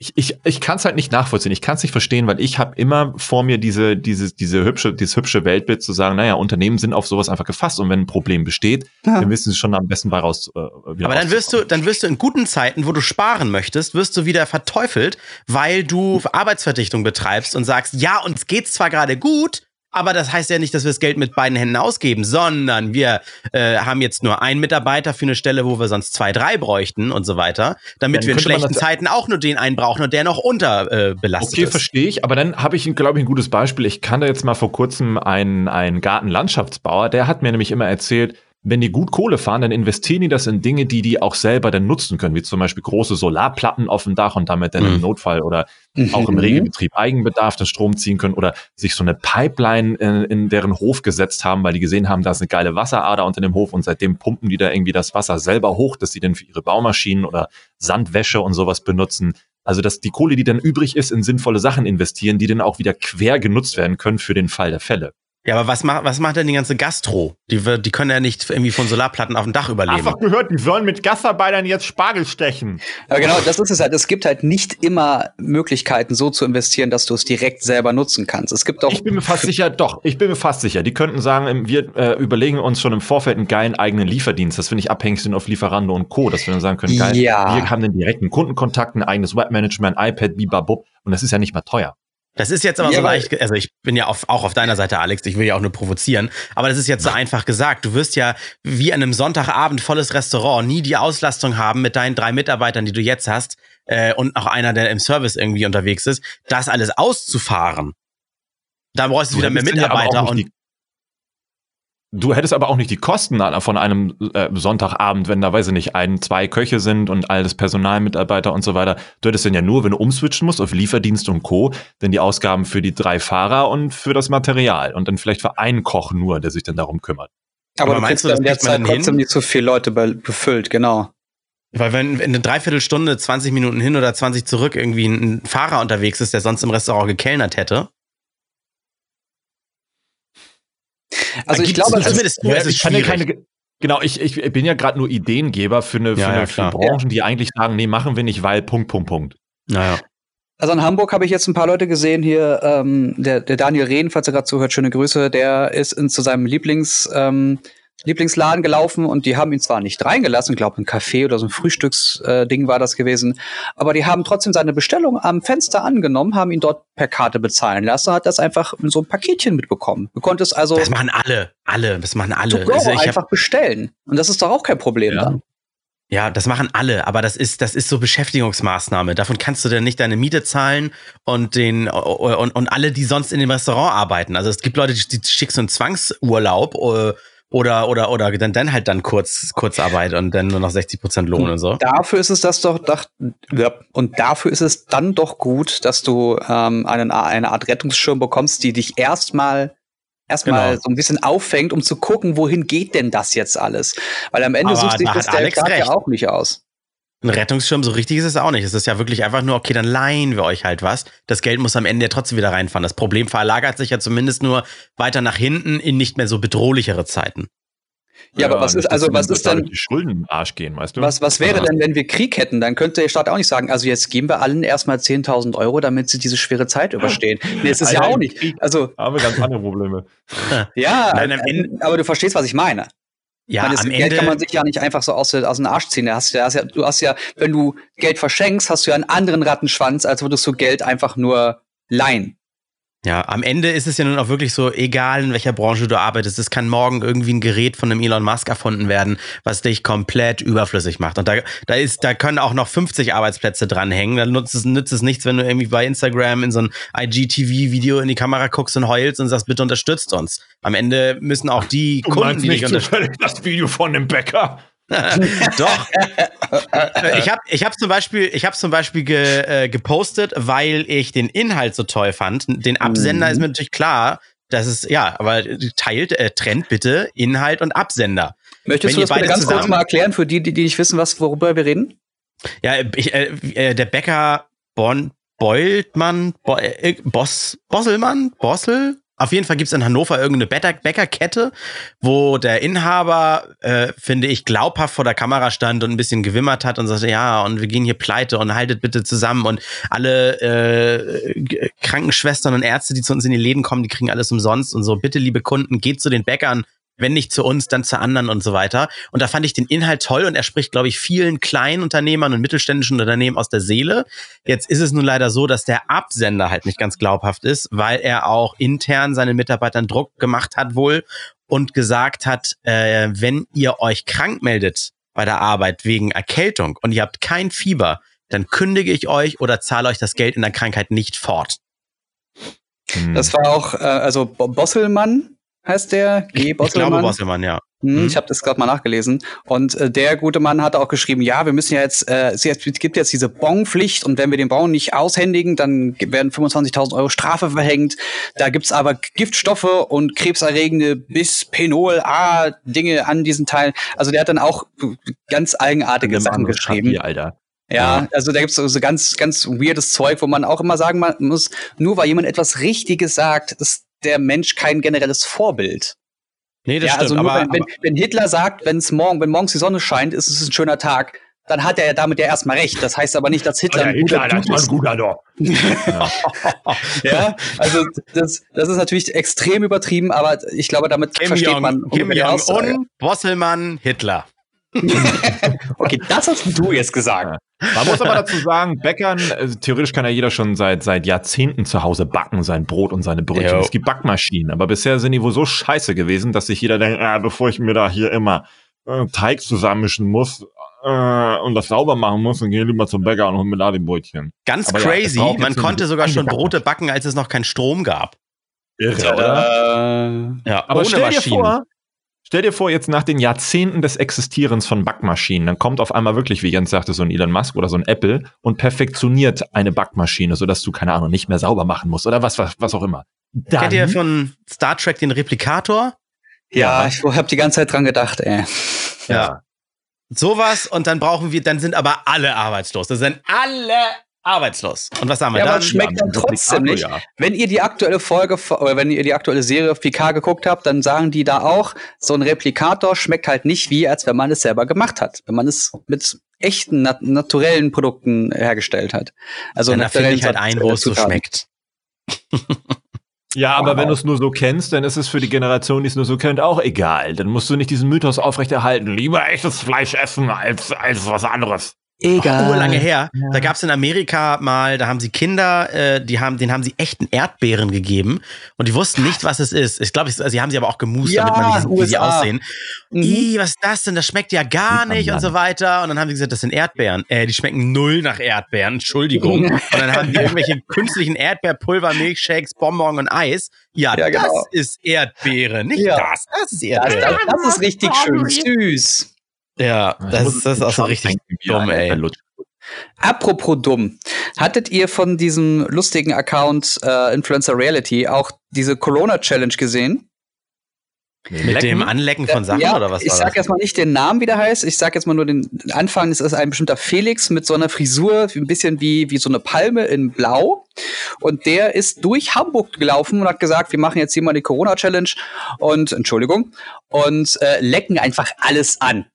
ich, ich, ich kann es halt nicht nachvollziehen. Ich kann es nicht verstehen, weil ich habe immer vor mir diese, diese, diese hübsche, dieses hübsche Weltbild zu sagen, naja, Unternehmen sind auf sowas einfach gefasst und wenn ein Problem besteht, ja. dann wissen sie schon am besten bei raus. Äh, Aber dann wirst du, dann wirst du in guten Zeiten, wo du sparen möchtest, wirst du wieder verteufelt, weil du Arbeitsverdichtung betreibst und sagst, ja, uns geht's zwar gerade gut, aber das heißt ja nicht, dass wir das Geld mit beiden Händen ausgeben, sondern wir äh, haben jetzt nur einen Mitarbeiter für eine Stelle, wo wir sonst zwei, drei bräuchten und so weiter, damit wir in schlechten Zeiten auch nur den einen brauchen und der noch unterbelastet äh, okay, ist. Okay, verstehe ich. Aber dann habe ich, glaube ich, ein gutes Beispiel. Ich kannte jetzt mal vor kurzem einen, einen Gartenlandschaftsbauer, der hat mir nämlich immer erzählt, wenn die gut Kohle fahren, dann investieren die das in Dinge, die die auch selber dann nutzen können, wie zum Beispiel große Solarplatten auf dem Dach und damit dann mhm. im Notfall oder mhm. auch im Regelbetrieb Eigenbedarf den Strom ziehen können oder sich so eine Pipeline in, in, deren Hof gesetzt haben, weil die gesehen haben, da ist eine geile Wasserader unter dem Hof und seitdem pumpen die da irgendwie das Wasser selber hoch, dass sie dann für ihre Baumaschinen oder Sandwäsche und sowas benutzen. Also, dass die Kohle, die dann übrig ist, in sinnvolle Sachen investieren, die dann auch wieder quer genutzt werden können für den Fall der Fälle. Ja, aber was macht, was macht denn die ganze Gastro? Die, wird, die können ja nicht irgendwie von Solarplatten auf dem Dach überleben. Einfach gehört, die sollen mit Gastarbeitern jetzt Spargel stechen. Aber genau, das ist es halt. Es gibt halt nicht immer Möglichkeiten, so zu investieren, dass du es direkt selber nutzen kannst. Es gibt auch. Ich bin mir fast sicher, doch, ich bin mir fast sicher. Die könnten sagen, wir äh, überlegen uns schon im Vorfeld einen geilen eigenen Lieferdienst. Das finde ich abhängig sind auf Lieferando und Co., dass wir dann sagen können, geil, ja. wir haben den direkten Kundenkontakt, ein eigenes Webmanagement, iPad, bibabub. Und das ist ja nicht mal teuer. Das ist jetzt aber ja, so leicht, also ich bin ja auf, auch auf deiner Seite, Alex, ich will ja auch nur provozieren, aber das ist jetzt so einfach gesagt. Du wirst ja wie an einem Sonntagabend volles Restaurant nie die Auslastung haben mit deinen drei Mitarbeitern, die du jetzt hast, äh, und auch einer, der im Service irgendwie unterwegs ist, das alles auszufahren. Da brauchst du wieder mehr Mitarbeiter und Du hättest aber auch nicht die Kosten von einem äh, Sonntagabend, wenn da, weiß ich nicht, ein, zwei Köche sind und all das Personal, Mitarbeiter und so weiter. Du hättest dann ja nur, wenn du umswitchen musst auf Lieferdienst und Co., denn die Ausgaben für die drei Fahrer und für das Material und dann vielleicht für einen Koch nur, der sich dann darum kümmert. Aber, aber du meinst du, dass in der Zeit trotzdem nicht so viele Leute befüllt, genau. Weil wenn in eine Dreiviertelstunde, 20 Minuten hin oder 20 zurück irgendwie ein Fahrer unterwegs ist, der sonst im Restaurant gekellnert hätte. Also ich glaube, es ist, ja, ich kann ja keine, genau, ich, ich bin ja gerade nur Ideengeber für eine, für, ja, eine, für Branchen, die eigentlich sagen, nee, machen wir nicht, weil Punkt, Punkt, Punkt. Naja. Also in Hamburg habe ich jetzt ein paar Leute gesehen hier, ähm, der, der Daniel Rehn, falls er gerade zuhört, schöne Grüße, der ist in, zu seinem Lieblings, ähm, Lieblingsladen gelaufen und die haben ihn zwar nicht reingelassen, glaube ein Café oder so ein Frühstücksding äh, war das gewesen, aber die haben trotzdem seine Bestellung am Fenster angenommen, haben ihn dort per Karte bezahlen lassen, hat das einfach in so ein Paketchen mitbekommen. Du konntest also Das machen alle, alle, das machen alle. To also einfach bestellen und das ist doch auch kein Problem ja. dann. Ja, das machen alle, aber das ist, das ist so Beschäftigungsmaßnahme. Davon kannst du denn nicht deine Miete zahlen und den und, und alle, die sonst in dem Restaurant arbeiten. Also es gibt Leute, die, die schickst so einen Zwangsurlaub äh, oder oder oder dann dann halt dann kurz Kurzarbeit und dann nur noch 60 Prozent Lohn und, und so. Dafür ist es das doch, doch und dafür ist es dann doch gut, dass du ähm, einen, eine Art Rettungsschirm bekommst, die dich erstmal erstmal genau. so ein bisschen auffängt, um zu gucken, wohin geht denn das jetzt alles? Weil am Ende Aber sucht sich da das der ja auch nicht aus. Ein Rettungsschirm, so richtig ist es auch nicht. Es ist ja wirklich einfach nur, okay, dann leihen wir euch halt was. Das Geld muss am Ende ja trotzdem wieder reinfahren. Das Problem verlagert sich ja zumindest nur weiter nach hinten in nicht mehr so bedrohlichere Zeiten. Ja, aber was ist, also was ist denn. Die Schulden im Arsch gehen, weißt du? Was, was wäre denn, wenn wir Krieg hätten? Dann könnte der Staat auch nicht sagen, also jetzt geben wir allen erstmal 10.000 Euro, damit sie diese schwere Zeit überstehen. Nee, das ist Alter, ja auch nicht. Also. Haben wir ganz andere Probleme. ja, Nein, aber du verstehst, was ich meine. Ja, meine, das am Geld Ende kann man sich ja nicht einfach so aus, aus dem Arsch ziehen. Du hast, ja, du hast ja, wenn du Geld verschenkst, hast du ja einen anderen Rattenschwanz, als würdest du Geld einfach nur leihen. Ja, am Ende ist es ja nun auch wirklich so, egal in welcher Branche du arbeitest, es kann morgen irgendwie ein Gerät von einem Elon Musk erfunden werden, was dich komplett überflüssig macht. Und da, da ist, da können auch noch 50 Arbeitsplätze dranhängen. Dann nutzt es, nützt es nichts, wenn du irgendwie bei Instagram in so ein IGTV-Video in die Kamera guckst und heulst und sagst, bitte unterstützt uns. Am Ende müssen auch die du Kunden, die dich unterstützen. Das Video von dem Bäcker. Doch. ich habe ich hab zum Beispiel, ich hab zum Beispiel ge, äh, gepostet, weil ich den Inhalt so toll fand. Den Absender mhm. ist mir natürlich klar, dass es, ja, aber teilt, äh, trennt bitte Inhalt und Absender. Möchtest Wenn du das bitte ganz kurz mal erklären für die, die, die nicht wissen, was, worüber wir reden? Ja, ich, äh, äh der Bäcker Bon, Beultmann, Bo, äh, Boss, Bosselmann, Bossel, auf jeden Fall gibt es in Hannover irgendeine Bäckerkette, wo der Inhaber, äh, finde ich, glaubhaft vor der Kamera stand und ein bisschen gewimmert hat und sagte, ja, und wir gehen hier pleite und haltet bitte zusammen und alle äh, Krankenschwestern und Ärzte, die zu uns in die Läden kommen, die kriegen alles umsonst und so. Bitte, liebe Kunden, geht zu den Bäckern, wenn nicht zu uns, dann zu anderen und so weiter. Und da fand ich den Inhalt toll und er spricht, glaube ich, vielen kleinen Unternehmern und mittelständischen Unternehmen aus der Seele. Jetzt ist es nun leider so, dass der Absender halt nicht ganz glaubhaft ist, weil er auch intern seinen Mitarbeitern Druck gemacht hat wohl und gesagt hat, äh, wenn ihr euch krank meldet bei der Arbeit wegen Erkältung und ihr habt kein Fieber, dann kündige ich euch oder zahle euch das Geld in der Krankheit nicht fort. Das war auch, äh, also Bosselmann, heißt der? G. Bosselmann. Ich glaube Bosselmann, ja. Hm, mhm. Ich habe das gerade mal nachgelesen. Und äh, der gute Mann hat auch geschrieben, ja, wir müssen ja jetzt, äh, es gibt jetzt diese Bonpflicht und wenn wir den Bon nicht aushändigen, dann werden 25.000 Euro Strafe verhängt. Da gibt's aber Giftstoffe und krebserregende Bisphenol A Dinge an diesen Teilen. Also der hat dann auch ganz eigenartige Sachen geschrieben. Papier, Alter. Ja, also da gibt's so ganz, ganz weirdes Zeug, wo man auch immer sagen muss, nur weil jemand etwas Richtiges sagt, ist der Mensch kein generelles Vorbild. Nee, das ja, stimmt. Also nur, aber, wenn, wenn, Hitler sagt, wenn es morgen, wenn morgens die Sonne scheint, ist es ein schöner Tag, dann hat er ja damit ja erstmal recht. Das heißt aber nicht, dass Hitler ein guter Hitler, das ist. ein guter doch. ja, also das, das ist natürlich extrem übertrieben, aber ich glaube, damit Kim versteht Jong, man Kim Jong Un, Bosselmann, Hitler. okay, das hast du jetzt gesagt. Man muss aber dazu sagen, Bäckern, also theoretisch kann ja jeder schon seit, seit Jahrzehnten zu Hause backen, sein Brot und seine Brötchen. Es gibt Backmaschinen, aber bisher sind die wohl so scheiße gewesen, dass sich jeder denkt, ah, bevor ich mir da hier immer äh, Teig zusammenmischen muss äh, und das sauber machen muss, dann gehe ich lieber zum Bäcker und hol mir da die Brötchen. Ganz aber crazy, ja, man konnte sogar schon Brote backen, als es noch keinen Strom gab. Irre, oder? Ja, aber stell dir vor, Stell dir vor, jetzt nach den Jahrzehnten des Existierens von Backmaschinen, dann kommt auf einmal wirklich, wie Jens sagte, so ein Elon Musk oder so ein Apple und perfektioniert eine Backmaschine, sodass du, keine Ahnung, nicht mehr sauber machen musst oder was, was, was auch immer. Dann, Kennt ihr von Star Trek den Replikator? Ja, ja. ich habe die ganze Zeit dran gedacht, ey. Ja. sowas und dann brauchen wir, dann sind aber alle arbeitslos. Das sind alle arbeitslos. Und was haben wir ja, dann? Aber schmeckt dann trotzdem nicht. Ja. Wenn ihr die aktuelle Folge oder wenn ihr die aktuelle Serie auf PK geguckt habt, dann sagen die da auch, so ein Replikator schmeckt halt nicht wie, als wenn man es selber gemacht hat. Wenn man es mit echten, nat naturellen Produkten hergestellt hat. Also dann finde ich halt ein, wo es so schmeckt. Ja, aber wow. wenn du es nur so kennst, dann ist es für die Generation, die es nur so kennt, auch egal. Dann musst du nicht diesen Mythos aufrechterhalten. Lieber echtes Fleisch essen als, als was anderes. Egal. Ach, lange her. Ja. Da gab es in Amerika mal, da haben sie Kinder, äh, die haben, denen haben sie echten Erdbeeren gegeben und die wussten nicht, was es ist. Ich glaube, sie haben sie aber auch gemust, ja, damit man nicht sieht, wie sie aussehen. Mhm. I, was ist das denn? Das schmeckt ja gar nicht und so weiter. Und dann haben sie gesagt, das sind Erdbeeren. Äh, die schmecken null nach Erdbeeren. Entschuldigung. und dann haben die irgendwelche künstlichen Erdbeerpulver, Milchshakes, Bonbon und Eis. Ja, ja das genau. ist Erdbeere, nicht ja. das. Das ist Erdbeere. Das, das, das ist richtig schön süß. Ja, das, das ist auch so richtig dumm, ey. Apropos dumm. Hattet ihr von diesem lustigen Account äh, Influencer Reality auch diese Corona Challenge gesehen? Mit Lecken? dem Anlecken von Sachen ja, oder was? Ich sag jetzt mal nicht den Namen, wie der heißt. Ich sag jetzt mal nur den Anfang. Es ist ein bestimmter Felix mit so einer Frisur, ein bisschen wie, wie so eine Palme in Blau. Und der ist durch Hamburg gelaufen und hat gesagt, wir machen jetzt hier mal die Corona-Challenge und, Entschuldigung, und äh, lecken einfach alles an.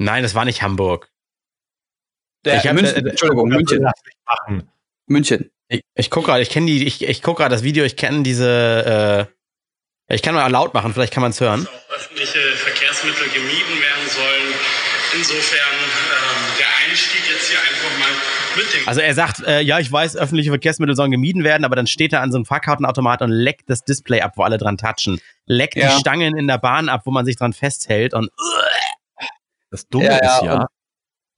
Nein, das war nicht Hamburg. Der ich hab, München, äh, Entschuldigung, München. München. Ich, ich gucke gerade, ich kenne die, ich, ich gucke gerade das Video, ich kenne diese, äh, ich kann mal laut machen, vielleicht kann man es hören. Dass auch öffentliche Verkehrsmittel gemieden werden sollen. Insofern ähm, der Einstieg jetzt hier einfach mal mit dem. Also er sagt, äh, ja, ich weiß, öffentliche Verkehrsmittel sollen gemieden werden, aber dann steht er an so einem Fahrkartenautomat und leckt das Display ab, wo alle dran touchen. Leckt ja. die Stangen in der Bahn ab, wo man sich dran festhält und uh, das Dumme ja, ist ja,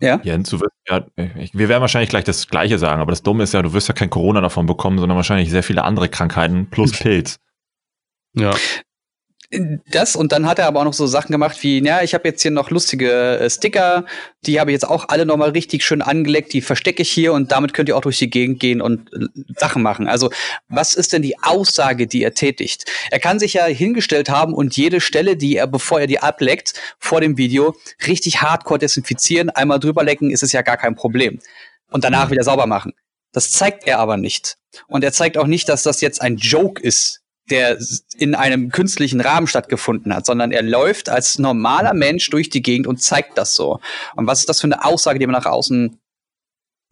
ja, Jens, du wirst ja, wir werden wahrscheinlich gleich das Gleiche sagen, aber das Dumme ist ja, du wirst ja kein Corona davon bekommen, sondern wahrscheinlich sehr viele andere Krankheiten plus Pilz. Ja das und dann hat er aber auch noch so Sachen gemacht wie, ja, ich habe jetzt hier noch lustige äh, Sticker, die habe ich jetzt auch alle nochmal richtig schön angeleckt, die verstecke ich hier und damit könnt ihr auch durch die Gegend gehen und äh, Sachen machen. Also, was ist denn die Aussage, die er tätigt? Er kann sich ja hingestellt haben und jede Stelle, die er, bevor er die ableckt, vor dem Video, richtig hardcore desinfizieren, einmal drüber lecken, ist es ja gar kein Problem. Und danach wieder sauber machen. Das zeigt er aber nicht. Und er zeigt auch nicht, dass das jetzt ein Joke ist, der in einem künstlichen Rahmen stattgefunden hat, sondern er läuft als normaler Mensch durch die Gegend und zeigt das so. Und was ist das für eine Aussage, die man nach außen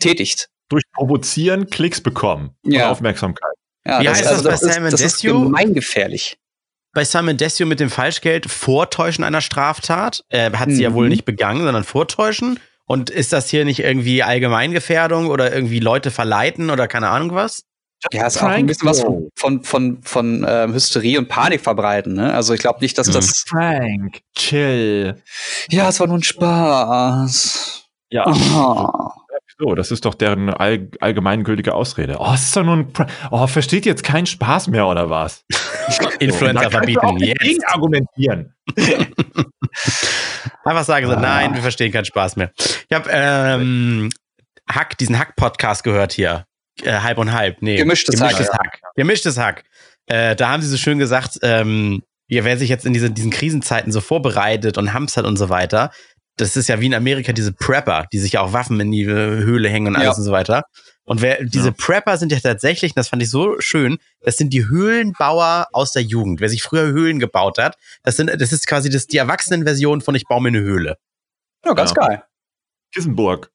tätigt? Durch Provozieren Klicks bekommen ja. und Aufmerksamkeit. Ja, Wie das, heißt also das, bei Simon ist, das ist gemeingefährlich. Bei Simon Desio mit dem Falschgeld Vortäuschen einer Straftat. Er hat sie mhm. ja wohl nicht begangen, sondern Vortäuschen. Und ist das hier nicht irgendwie Allgemeingefährdung oder irgendwie Leute verleiten oder keine Ahnung was? Ja, ist auch ein bisschen was von, von, von, von ähm, Hysterie und Panik verbreiten. Ne? Also ich glaube nicht, dass das. Frank, chill. Ja, es war nur ein Spaß. Ja. Oh. So, das ist doch deren all, allgemeingültige Ausrede. Oh, es ist doch nur ein. Pra oh, versteht jetzt keinen Spaß mehr oder was? Influencer verbieten. Jetzt argumentieren. Einfach sagen sie, ah. nein, wir verstehen keinen Spaß mehr. Ich habe ähm, Hack, diesen Hack-Podcast gehört hier äh, halb und halb. Nee, gemischtes, gemischtes Hack. Hack. Ja. Gemischtes Hack. Äh, da haben sie so schön gesagt, ähm, ja, wer sich jetzt in diese, diesen Krisenzeiten so vorbereitet und hamstert und so weiter, das ist ja wie in Amerika diese Prepper, die sich ja auch Waffen in die Höhle hängen und alles ja. und so weiter. Und wer, diese ja. Prepper sind ja tatsächlich, das fand ich so schön, das sind die Höhlenbauer aus der Jugend. Wer sich früher Höhlen gebaut hat, das sind, das ist quasi das, die Erwachsenenversion von ich baue mir eine Höhle. Ja, ganz ja. geil. Kissenburg.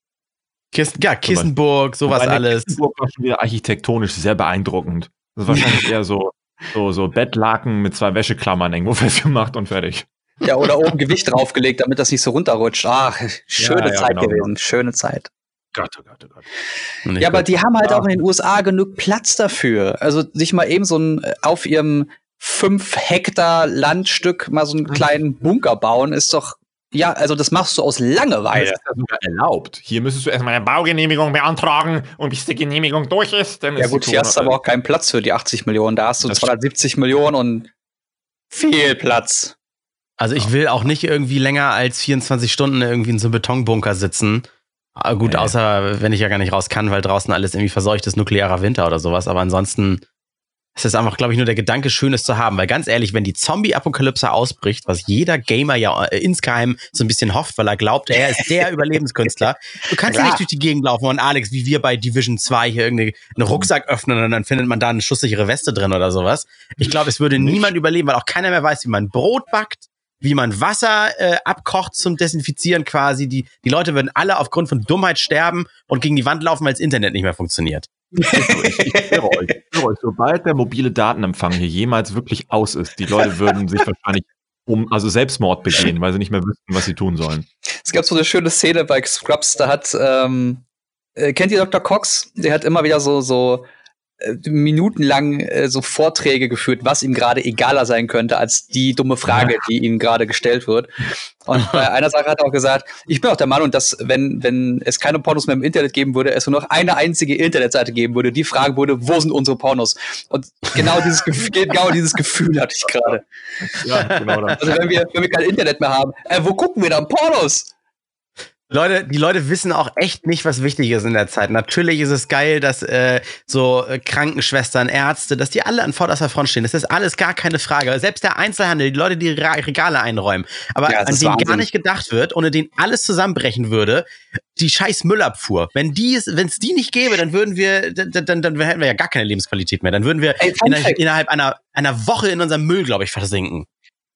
Kissen, ja, Kissenburg, sowas Wobei alles. Kissenburg war schon wieder architektonisch sehr beeindruckend. Das ist wahrscheinlich eher so, so, so Bettlaken mit zwei Wäscheklammern irgendwo festgemacht und fertig. Ja, oder oben Gewicht draufgelegt, damit das nicht so runterrutscht. Ach, schöne ja, ja, Zeit genau, gewesen, genau. schöne Zeit. Gott, oh Gott, oh Gott. Ja, aber die haben halt ja. auch in den USA genug Platz dafür. Also sich mal eben so ein auf ihrem fünf Hektar Landstück mal so einen kleinen Bunker bauen, ist doch ja, also das machst du aus Langeweile. Das ist ja sogar erlaubt. Hier müsstest du erstmal eine Baugenehmigung beantragen und bis die Genehmigung durch ist, dann Ja gut, hier hast du aber auch keinen Platz für die 80 Millionen. Da hast du 270 stimmt. Millionen und viel Platz. Also ich will auch nicht irgendwie länger als 24 Stunden irgendwie in so einem Betonbunker sitzen. Ah, gut, außer wenn ich ja gar nicht raus kann, weil draußen alles irgendwie verseucht ist, nuklearer Winter oder sowas. Aber ansonsten Es ist einfach, glaube ich, nur der Gedanke, Schönes zu haben. Weil ganz ehrlich, wenn die Zombie-Apokalypse ausbricht, was jeder Gamer ja äh, insgeheim so ein bisschen hofft, weil er glaubt, er ist der Überlebenskünstler. Du kannst ja nicht durch die Gegend laufen und Alex, wie wir bei Division 2 hier irgendwie einen Rucksack öffnen und dann findet man da eine schusssichere Weste drin oder sowas. Ich glaube, es würde niemand überleben, weil auch keiner mehr weiß, wie man Brot backt, wie man Wasser äh, abkocht zum Desinfizieren quasi. Die, die Leute würden alle aufgrund von Dummheit sterben und gegen die Wand laufen, weil das Internet nicht mehr funktioniert. ich, ich, ich schwöre euch, ich schwöre euch, sobald der mobile Datenempfang hier jemals wirklich aus ist, die Leute würden sich wahrscheinlich um, also Selbstmord begehen, weil sie nicht mehr wüssten, was sie tun sollen. Es gab so eine schöne Szene bei Scrubs, da hat, ähm, äh, kennt ihr Dr. Cox? Der hat immer wieder so, so äh, minutenlang äh, so Vorträge geführt, was ihm gerade egaler sein könnte als die dumme Frage, die ihm gerade gestellt wird. Und bei einer Sache hat er auch gesagt, ich bin auch der Meinung, dass wenn, wenn es keine Pornos mehr im Internet geben würde, es nur noch eine einzige Internetseite geben würde, die fragen würde, wo sind unsere Pornos? Und genau dieses Gefühl, genau dieses Gefühl hatte ich gerade. Ja, genau das. Also wenn wir, wenn wir kein Internet mehr haben, äh, wo gucken wir dann Pornos? Leute, die Leute wissen auch echt nicht, was wichtig ist in der Zeit. Natürlich ist es geil, dass äh, so äh, Krankenschwestern, Ärzte, dass die alle an vorderster Front stehen. Das ist alles gar keine Frage. Selbst der Einzelhandel, die Leute, die Regale einräumen. Aber ja, an den Wahnsinn. gar nicht gedacht wird, ohne den alles zusammenbrechen würde, die scheiß Müllabfuhr. Wenn die wenn es die nicht gäbe, dann würden wir, dann, dann, dann hätten wir ja gar keine Lebensqualität mehr. Dann würden wir Ey, innerhalb, innerhalb einer, einer Woche in unserem Müll, glaube ich, versinken.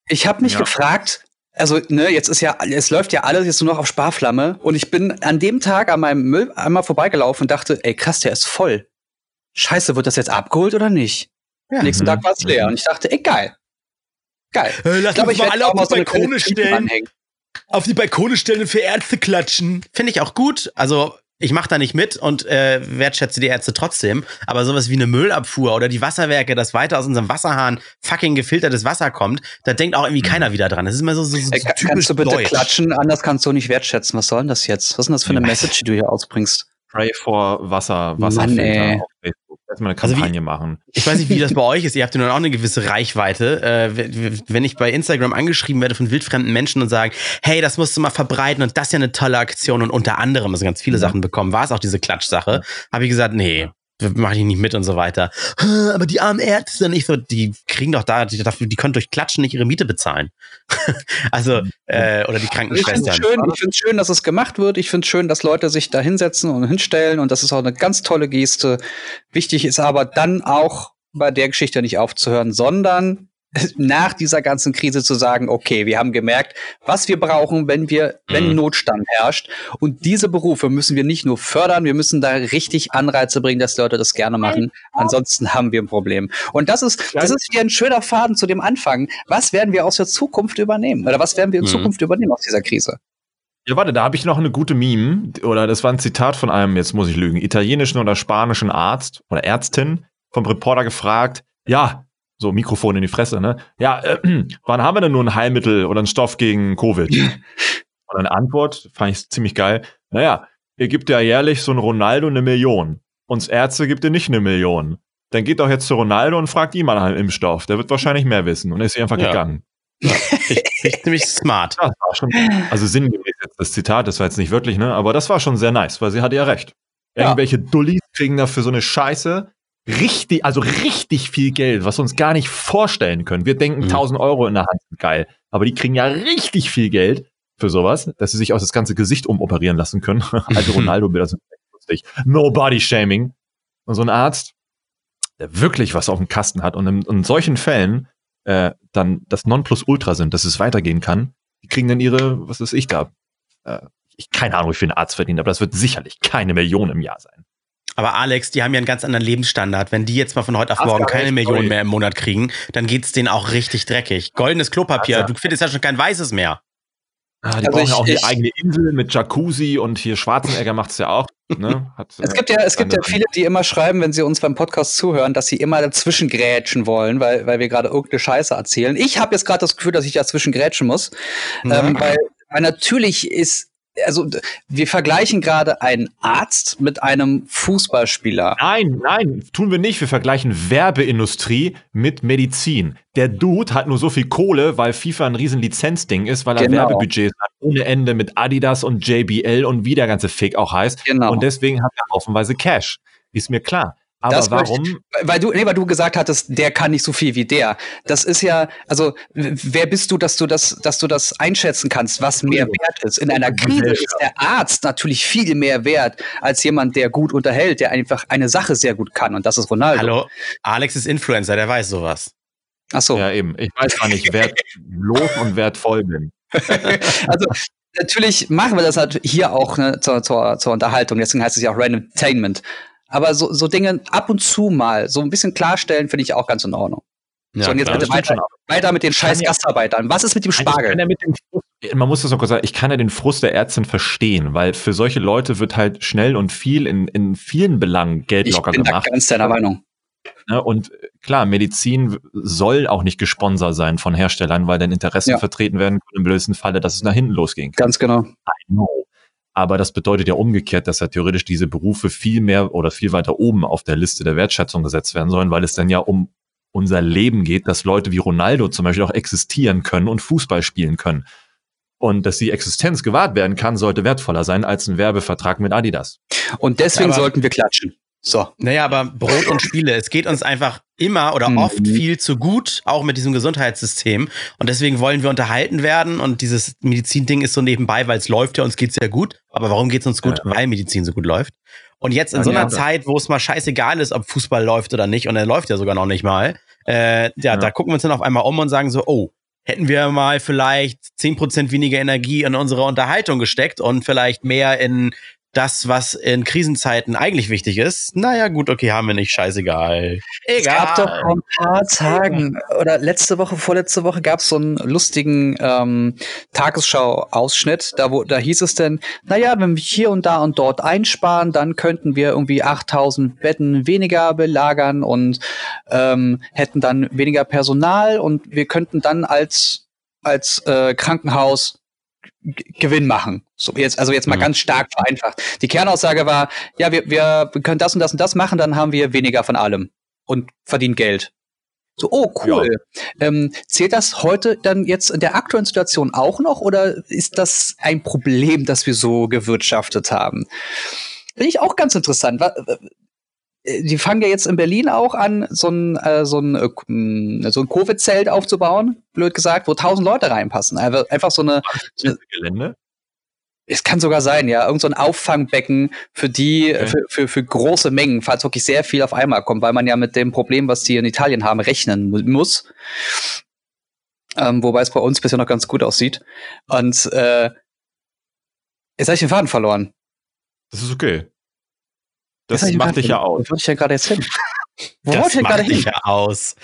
Ich habe mich ja. gefragt, also, ne, jetzt ist ja, es läuft ja alles jetzt nur noch auf Sparflamme. Und ich bin an dem Tag an meinem Müll einmal vorbeigelaufen und dachte, ey, krass, der ist voll. Scheiße, wird das jetzt abgeholt oder nicht? Ja. Nächsten Tag war es leer. Und ich dachte, ey, geil. Geil. Äh, lass ich uns mal alle auf die Balkone so stellen. Auf die Balkone stellen und für Ärzte klatschen. Finde ich auch gut. Also, ich mache da nicht mit und äh, wertschätze die Ärzte trotzdem. Aber sowas wie eine Müllabfuhr oder die Wasserwerke, dass weiter aus unserem Wasserhahn fucking gefiltertes Wasser kommt, da denkt auch irgendwie keiner wieder dran. Das ist immer so, so, so äh, typisch Kannst du bitte Deutsch. klatschen, anders kannst du nicht wertschätzen. Was soll denn das jetzt? Was ist denn das für eine Message, die du hier ausbringst? Pray for Wasser, Wasserfilter Mann. Erstmal eine Kampagne also wie, machen. Ich weiß nicht, wie das bei euch ist. Ihr habt ja nun auch eine gewisse Reichweite. Äh, wenn ich bei Instagram angeschrieben werde von wildfremden Menschen und sagen, hey, das musst du mal verbreiten und das ist ja eine tolle Aktion und unter anderem, also ganz viele ja. Sachen bekommen, war es auch diese Klatschsache, habe ich gesagt, nee, mache ich nicht mit und so weiter. Aber die armen Ärzte nicht so, die kriegen doch da, die, die können durch Klatschen nicht ihre Miete bezahlen. also, äh, oder die Krankenschwestern. Ich finde es schön, schön, dass es gemacht wird. Ich finde es schön, dass Leute sich da hinsetzen und hinstellen und das ist auch eine ganz tolle Geste. Wichtig ist aber dann auch bei der Geschichte nicht aufzuhören, sondern nach dieser ganzen Krise zu sagen, okay, wir haben gemerkt, was wir brauchen, wenn wir, wenn mhm. Notstand herrscht. Und diese Berufe müssen wir nicht nur fördern, wir müssen da richtig Anreize bringen, dass Leute das gerne machen. Ansonsten haben wir ein Problem. Und das ist, das ist wie ein schöner Faden zu dem Anfang. Was werden wir aus der Zukunft übernehmen? Oder was werden wir in mhm. Zukunft übernehmen aus dieser Krise? Ja, warte, da habe ich noch eine gute Meme, oder das war ein Zitat von einem, jetzt muss ich lügen, italienischen oder spanischen Arzt oder Ärztin vom Reporter gefragt, ja, so Mikrofon in die Fresse, ne? Ja, äh, wann haben wir denn nur ein Heilmittel oder einen Stoff gegen Covid? Und eine Antwort, fand ich ziemlich geil. Naja, ihr gibt ja jährlich so ein Ronaldo eine Million. Uns Ärzte gibt ihr nicht eine Million. Dann geht doch jetzt zu Ronaldo und fragt ihn mal nach einem Impfstoff. Der wird wahrscheinlich mehr wissen und ist einfach ja. gegangen. Ja, ich, ich, ziemlich smart. Ja, schon, also sinngemäß jetzt das Zitat, das war jetzt nicht wirklich, ne? Aber das war schon sehr nice, weil sie hatte ja recht. Irgendwelche Dullis kriegen dafür so eine Scheiße richtig, also richtig viel Geld, was wir uns gar nicht vorstellen können. Wir denken, mhm. 1000 Euro in der Hand sind geil. Aber die kriegen ja richtig viel Geld für sowas, dass sie sich auch das ganze Gesicht umoperieren lassen können. also Ronaldo-Bilder sind lustig. No body shaming. Und so ein Arzt, der wirklich was auf dem Kasten hat und in, in solchen Fällen äh, dann das Nonplusultra sind, dass es weitergehen kann, die kriegen dann ihre, was ist ich da? Äh, ich keine Ahnung, wie viel ein Arzt verdient, aber das wird sicherlich keine Million im Jahr sein. Aber Alex, die haben ja einen ganz anderen Lebensstandard. Wenn die jetzt mal von heute auf morgen keine Millionen mehr im Monat kriegen, dann geht's denen auch richtig dreckig. Goldenes Klopapier, du findest ja schon kein weißes mehr. Ah, die also brauchen ich, ja auch eine eigene Insel mit Jacuzzi und hier Schwarzenegger macht's ja auch. Ne? Hat, es gibt ja, es gibt ja viele, die immer schreiben, wenn sie uns beim Podcast zuhören, dass sie immer dazwischen grätschen wollen, weil, weil wir gerade irgendeine Scheiße erzählen. Ich habe jetzt gerade das Gefühl, dass ich dazwischen grätschen muss, ähm, weil, weil natürlich ist also wir vergleichen gerade einen Arzt mit einem Fußballspieler. Nein, nein, tun wir nicht. Wir vergleichen Werbeindustrie mit Medizin. Der Dude hat nur so viel Kohle, weil FIFA ein riesen Lizenzding ist, weil er genau. Werbebudgets hat ohne Ende mit Adidas und JBL und wie der ganze Fick auch heißt. Genau. Und deswegen hat er haufenweise Cash. Ist mir klar. Aber Das warum? möchte Weil du, nee, weil du gesagt hattest, der kann nicht so viel wie der. Das ist ja, also wer bist du, dass du das, dass du das einschätzen kannst, was mehr wert ist? In einer Krise ist der Arzt natürlich viel mehr wert als jemand, der gut unterhält, der einfach eine Sache sehr gut kann. Und das ist Ronaldo. Hallo, Alex ist Influencer, der weiß sowas. Ach so. Ja, eben. Ich weiß gar nicht, wertlos und wertvoll bin. Also natürlich machen wir das halt hier auch ne, zur, zur, zur Unterhaltung, deswegen heißt es ja auch Randomtainment. Aber so, so Dinge ab und zu mal so ein bisschen klarstellen, finde ich auch ganz in Ordnung. Ja, so, und jetzt bitte weiter, weiter mit den scheiß Gastarbeitern. Was ist mit dem Ich Spargel? ja mit dem Frust, man muss das auch kurz sagen, ich kann ja den Frust der Ärztin verstehen, weil für solche Leute wird halt schnell und viel in, in vielen Belangen Geld Ich locker bin gemacht. ganz deiner Meinung. Ne? Und äh, klar, Medizin soll auch nicht gesponsert sein von Herstellern, weil dann Interessen Ja. vertreten werden können im blödesten Falle, dass es nach hinten kann. Ganz genau. I know. Aber das bedeutet ja umgekehrt, dass ja theoretisch diese Berufe viel mehr oder viel weiter oben auf der Liste der Wertschätzung gesetzt werden sollen, weil es dann ja um unser Leben geht, dass Leute wie Ronaldo zum Beispiel auch existieren können und Fußball spielen können. Und dass die Existenz gewahrt werden kann, sollte wertvoller sein als ein Werbevertrag mit Adidas. Und deswegen Aber- sollten wir klatschen. So. Naja, aber Brot und Spiele, es geht uns einfach immer oder Mhm. oft viel zu gut, auch mit diesem Gesundheitssystem. Und deswegen wollen wir unterhalten werden. Und dieses Medizin-Ding ist so nebenbei, weil es läuft ja, uns geht's ja gut. Aber warum geht's uns gut? Weil Medizin so gut läuft. Und jetzt in Ja, so einer ja. Zeit, wo es mal scheißegal ist, ob Fußball läuft oder nicht, und er läuft ja sogar noch nicht mal, äh, ja, Ja. da gucken wir uns dann auf einmal um und sagen so, oh, hätten wir mal vielleicht 10% weniger Energie in unsere Unterhaltung gesteckt und vielleicht mehr in das, was in Krisenzeiten eigentlich wichtig ist. Naja, gut, okay, haben wir nicht, scheißegal. Es gab doch Egal. vor ein paar Tagen oder letzte Woche, vorletzte Woche gab es so einen lustigen ähm, Tagesschau-Ausschnitt. Da, wo, da hieß es denn, naja, wenn wir hier und da und dort einsparen, dann könnten wir irgendwie 8000 Betten weniger belagern und ähm, hätten dann weniger Personal und wir könnten dann als, als äh, Krankenhaus Gewinn machen. So jetzt, also jetzt mal Mhm. ganz stark vereinfacht. Die Kernaussage war, ja, wir, wir können das und das und das machen, dann haben wir weniger von allem und verdienen Geld. So, oh, cool. Ähm, zählt das heute dann jetzt in der aktuellen Situation auch noch oder ist das ein Problem, das wir so gewirtschaftet haben? Finde ich auch ganz interessant. Äh, Die fangen ja jetzt in Berlin auch an, so ein, äh, so ein, äh, m, so ein Covid-Zelt aufzubauen, blöd gesagt, wo tausend Leute reinpassen. Einfach, so eine, Gelände? es kann sogar sein, ja, irgend so ein Auffangbecken für die, Okay. für, für, für große Mengen, falls wirklich sehr viel auf einmal kommt, weil man ja mit dem Problem, was die in Italien haben, rechnen mu- muss. Ähm, wobei es bei uns bisher noch ganz gut aussieht. Und äh, jetzt habe ich den Faden verloren. Das ist okay. Das den macht dich ja aus. Wo wollte ich ja gerade jetzt hin? Wo Das wollte ich denn gerade macht dich hin? ja aus.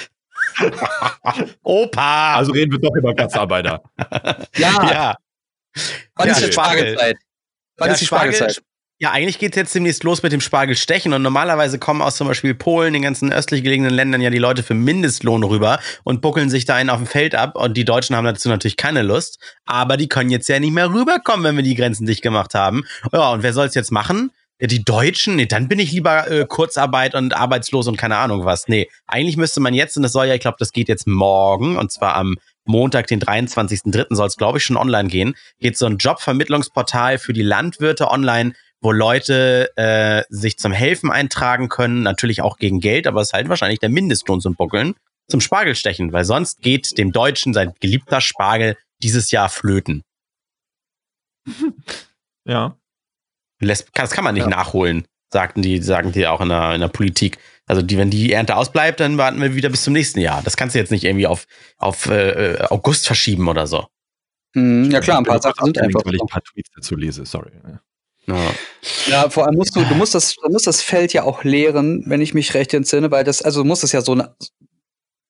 Opa! Also reden wir doch über Gastarbeiter. Ja, ja. wann ja, ist die Spargel. Spargelzeit? Wann Ja, ist die Spargelzeit? Ja, eigentlich geht's jetzt demnächst los mit dem Spargelstechen und normalerweise kommen aus zum Beispiel Polen, den ganzen östlich gelegenen Ländern ja die Leute für Mindestlohn rüber und buckeln sich da einen auf dem Feld ab und die Deutschen haben dazu natürlich keine Lust, aber die können jetzt ja nicht mehr rüberkommen, wenn wir die Grenzen dicht gemacht haben. Ja, und wer soll's jetzt machen? Ja, die Deutschen? Nee, dann bin ich lieber äh, Kurzarbeit und arbeitslos und keine Ahnung was. Nee, eigentlich müsste man jetzt, und das soll ja, ich glaube, das geht jetzt morgen, und zwar am Montag, den 23.03. soll es, glaube ich, schon online gehen, geht so ein Jobvermittlungsportal für die Landwirte online, wo Leute äh, sich zum Helfen eintragen können, natürlich auch gegen Geld, aber es ist halt wahrscheinlich der Mindestlohn zum Buckeln, zum Spargelstechen, weil sonst geht dem Deutschen sein geliebter Spargel dieses Jahr flöten. Ja. Lässt, das kann man nicht Ja. nachholen, sagten die, sagen die auch in der, in der Politik. Also die, wenn die Ernte ausbleibt, dann warten wir wieder bis zum nächsten Jahr. Das kannst du jetzt nicht irgendwie auf, auf äh, August verschieben oder so. Hm, ja klar, ein paar Sachen sind einfach Weil ich ein paar Tweets dazu lese, sorry. Ja. Ja, vor allem musst du, du musst das, du musst das Feld ja auch leeren, wenn ich mich recht entsinne, weil das, also du musst es ja so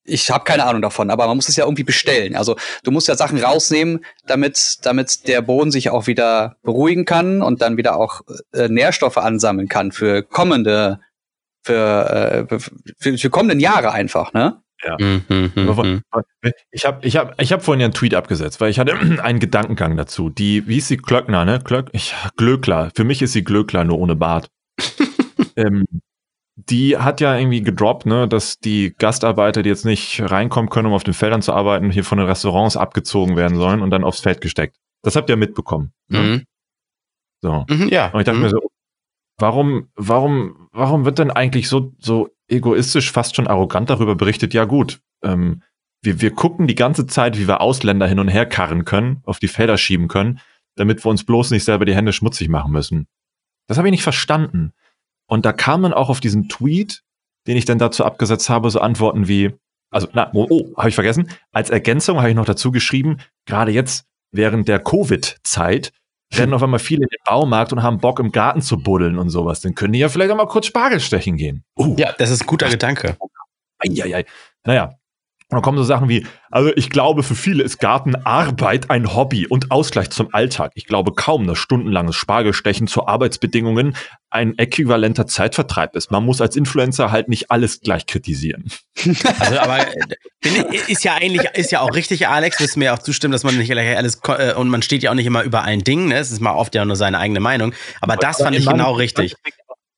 ich habe keine Ahnung davon, aber man muss es ja irgendwie bestellen. Also du musst ja Sachen rausnehmen, damit, damit der Boden sich auch wieder beruhigen kann und dann wieder auch äh, Nährstoffe ansammeln kann für kommende, für, äh, für, für kommenden Jahre einfach, ne? Mhm, mhm, Aber mhm. Ich habe ich hab, ich hab vorhin ja einen Tweet abgesetzt, weil ich hatte einen Gedankengang dazu. Die, wie ist sie, Klöckner, ne? Klöck, ich, Glöckler. Für mich ist sie Glöckler, nur ohne Bart. ähm, die hat ja irgendwie gedroppt, ne, dass die Gastarbeiter, die jetzt nicht reinkommen können, um auf den Feldern zu arbeiten, hier von den Restaurants abgezogen werden sollen und dann aufs Feld gesteckt. Das habt ihr mitbekommen. Ne? Mhm. So. Mhm, ja. Und ich dachte mhm. mir so, warum, warum, warum wird denn eigentlich so, so egoistisch, fast schon arrogant darüber berichtet? Ja gut, ähm, wir, wir gucken die ganze Zeit, wie wir Ausländer hin und her karren können, auf die Felder schieben können, damit wir uns bloß nicht selber die Hände schmutzig machen müssen. Das habe ich nicht verstanden. Und da kam dann auch auf diesen Tweet, den ich dann dazu abgesetzt habe, so Antworten wie, also, na, oh, oh habe ich vergessen. Als Ergänzung habe ich noch dazu geschrieben, gerade jetzt während der Covid-Zeit rennen auf einmal viele in den Baumarkt und haben Bock im Garten zu buddeln und sowas. Dann können die ja vielleicht auch mal kurz Spargel stechen gehen. Uh, ja, das ist ein guter Gedanke. Eieiei. Naja, und dann kommen so Sachen wie, also ich glaube, für viele ist Gartenarbeit ein Hobby und Ausgleich zum Alltag. Ich glaube kaum, dass stundenlanges Spargelstechen zu Arbeitsbedingungen ein äquivalenter Zeitvertreib ist. Man muss als Influencer halt nicht alles gleich kritisieren. Also, aber ist ja eigentlich, ist ja auch richtig, Alex, wirst mir auch zustimmen, dass man nicht alles, äh, und man steht ja auch nicht immer über allen Dingen, ne? Es ist mal oft ja nur seine eigene Meinung. Aber das fand ich genau richtig.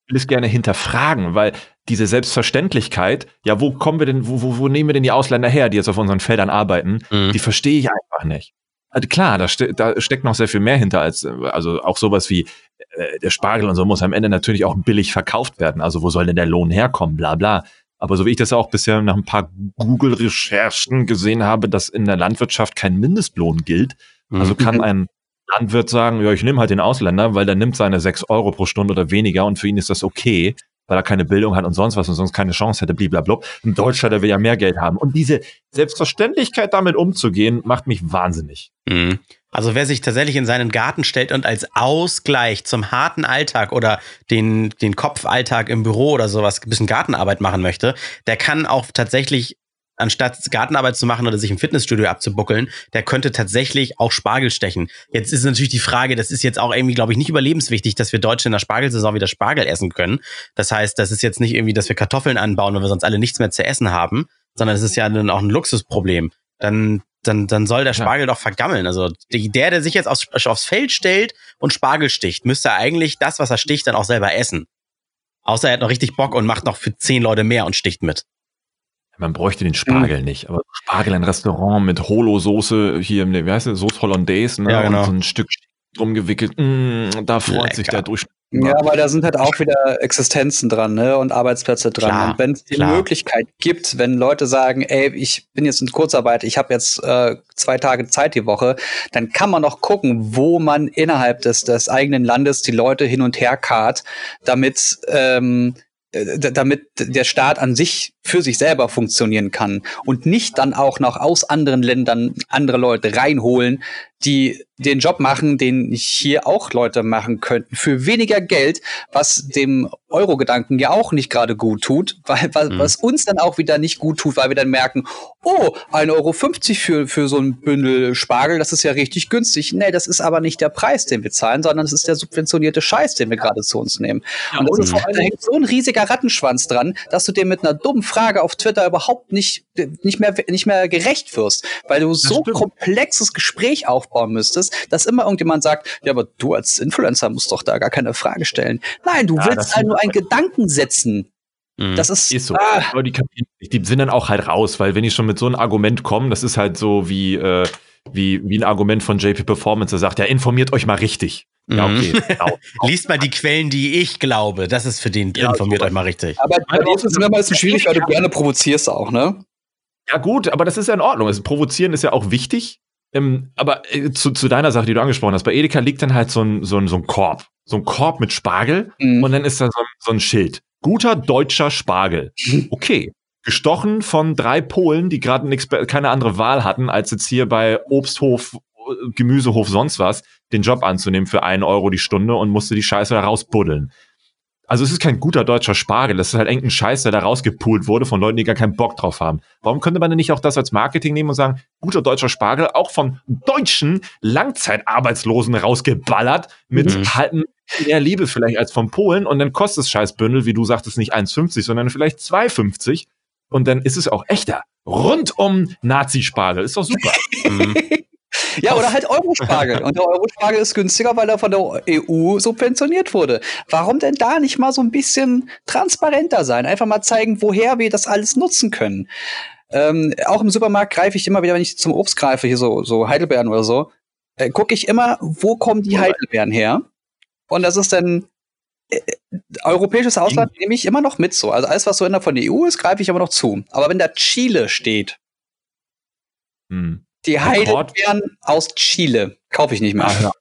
Ich will es gerne hinterfragen, weil diese Selbstverständlichkeit, ja, wo kommen wir denn, wo, wo, wo nehmen wir denn die Ausländer her, die jetzt auf unseren Feldern arbeiten, mhm. die verstehe ich einfach nicht. Also klar, da, ste da steckt noch sehr viel mehr hinter als, also auch sowas wie äh, der Spargel und so muss am Ende natürlich auch billig verkauft werden. Also wo soll denn der Lohn herkommen, bla bla. Aber so wie ich das auch bisher nach ein paar Google-Recherchen gesehen habe, dass in der Landwirtschaft kein Mindestlohn gilt. Also kann mhm. ein Landwirt sagen, ja, ich nehme halt den Ausländer, weil der nimmt seine sechs Euro pro Stunde oder weniger und für ihn ist das okay weil er keine Bildung hat und sonst was und sonst keine Chance hätte, blablabla. Ein Deutscher, der will ja mehr Geld haben. Und diese Selbstverständlichkeit damit umzugehen, macht mich wahnsinnig. Mhm. Also wer sich tatsächlich in seinen Garten stellt und als Ausgleich zum harten Alltag oder den, den Kopfalltag im Büro oder sowas ein bisschen Gartenarbeit machen möchte, der kann auch tatsächlich anstatt Gartenarbeit zu machen oder sich im Fitnessstudio abzubuckeln, der könnte tatsächlich auch Spargel stechen. Jetzt ist natürlich die Frage, das ist jetzt auch irgendwie, glaube ich, nicht überlebenswichtig, dass wir Deutsche in der Spargelsaison wieder Spargel essen können. Das heißt, das ist jetzt nicht irgendwie, dass wir Kartoffeln anbauen, weil wir sonst alle nichts mehr zu essen haben, sondern es ist ja dann auch ein Luxusproblem. Dann, dann, dann soll der Spargel ja. doch vergammeln. Also der, der sich jetzt aufs, aufs Feld stellt und Spargel sticht, müsste eigentlich das, was er sticht, dann auch selber essen. Außer er hat noch richtig Bock und macht noch für zehn Leute mehr und sticht mit. Man bräuchte den Spargel mhm. nicht, aber Spargel ein Restaurant mit Holo-Soße hier, wie heißt das, Sauce Hollandaise, ne? Ja, genau. Und so ein Stück drum gewickelt. Mm, da freut Lecker. sich der durch. Ja, weil da sind halt auch wieder Existenzen dran, ne? Und Arbeitsplätze dran. Klar, und wenn es die klar. Möglichkeit gibt, wenn Leute sagen, ey, ich bin jetzt in Kurzarbeit, ich habe jetzt äh, zwei Tage Zeit die Woche, dann kann man noch gucken, wo man innerhalb des, des eigenen Landes die Leute hin und her karrt, damit ähm, äh, damit der Staat an sich für sich selber funktionieren kann und nicht dann auch noch aus anderen Ländern andere Leute reinholen, die den Job machen, den hier auch Leute machen könnten, für weniger Geld, was dem Euro-Gedanken ja auch nicht gerade gut tut, weil, was, mhm. was uns dann auch wieder nicht gut tut, weil wir dann merken, oh, 1,50 Euro für, für so ein Bündel Spargel, das ist ja richtig günstig. Nee, das ist aber nicht der Preis, den wir zahlen, sondern es ist der subventionierte Scheiß, den wir gerade zu uns nehmen. Ja, und das ist, da hängt so ein riesiger Rattenschwanz dran, dass du dir mit einer dummen Frage auf Twitter überhaupt nicht, nicht, mehr, nicht mehr gerecht wirst, weil du so stimmt. komplexes Gespräch aufbauen müsstest, dass immer irgendjemand sagt, ja, aber du als Influencer musst doch da gar keine Frage stellen. Nein, du ja, willst halt nur einen Gedanken setzen. Mhm. Das ist, ist so. Ah. Aber die, die sind dann auch halt raus, weil wenn ich schon mit so einem Argument komme, das ist halt so wie, äh, wie, wie ein Argument von JP Performance, der sagt, ja, informiert euch mal richtig. Ja, okay. Mhm. Genau. Liest mal die Quellen, die ich glaube. Das ist für den, ja, informiert euch mal richtig. Aber bei dir ist es immer ein bisschen schwierig, weil du gerne provozierst auch, ne? Ja, gut, aber das ist ja in Ordnung. Also, provozieren ist ja auch wichtig. Ähm, aber äh, zu, zu deiner Sache, die du angesprochen hast, bei Edeka liegt dann halt so ein, so ein, so ein Korb. So ein Korb mit Spargel mhm. und dann ist da so, so ein Schild. Guter deutscher Spargel. Okay. Gestochen von drei Polen, die gerade keine andere Wahl hatten, als jetzt hier bei Obsthof, äh, Gemüsehof, sonst was, den Job anzunehmen für einen Euro die Stunde und musste die Scheiße da rausbuddeln. Also es ist kein guter deutscher Spargel, das ist halt irgendein Scheiß, der da rausgepult wurde von Leuten, die gar keinen Bock drauf haben. Warum könnte man denn nicht auch das als Marketing nehmen und sagen, guter deutscher Spargel, auch von deutschen Langzeitarbeitslosen rausgeballert, mit mhm. halten mehr Liebe vielleicht als von Polen und dann kostet das Scheißbündel, wie du sagtest, nicht 1,50, sondern vielleicht 2,50 und dann ist es auch echter. Rundum Nazi-Spargel, ist doch super. mhm. Ja, oder halt Eurospargel. Und der Eurospargel ist günstiger, weil er von der EU subventioniert wurde. Warum denn da nicht mal so ein bisschen transparenter sein? Einfach mal zeigen, woher wir das alles nutzen können. Ähm, auch im Supermarkt greife ich immer wieder, wenn ich zum Obst greife, hier so, so Heidelbeeren oder so, äh, gucke ich immer, wo kommen die Heidelbeeren her? Und das ist dann äh, europäisches Ausland nehme ich immer noch mit so. Also alles, was so innerhalb von der EU ist, greife ich aber noch zu. Aber wenn da Chile steht, hm. die Heidelbeeren aus Chile, kaufe ich nicht mehr. Ah, ja.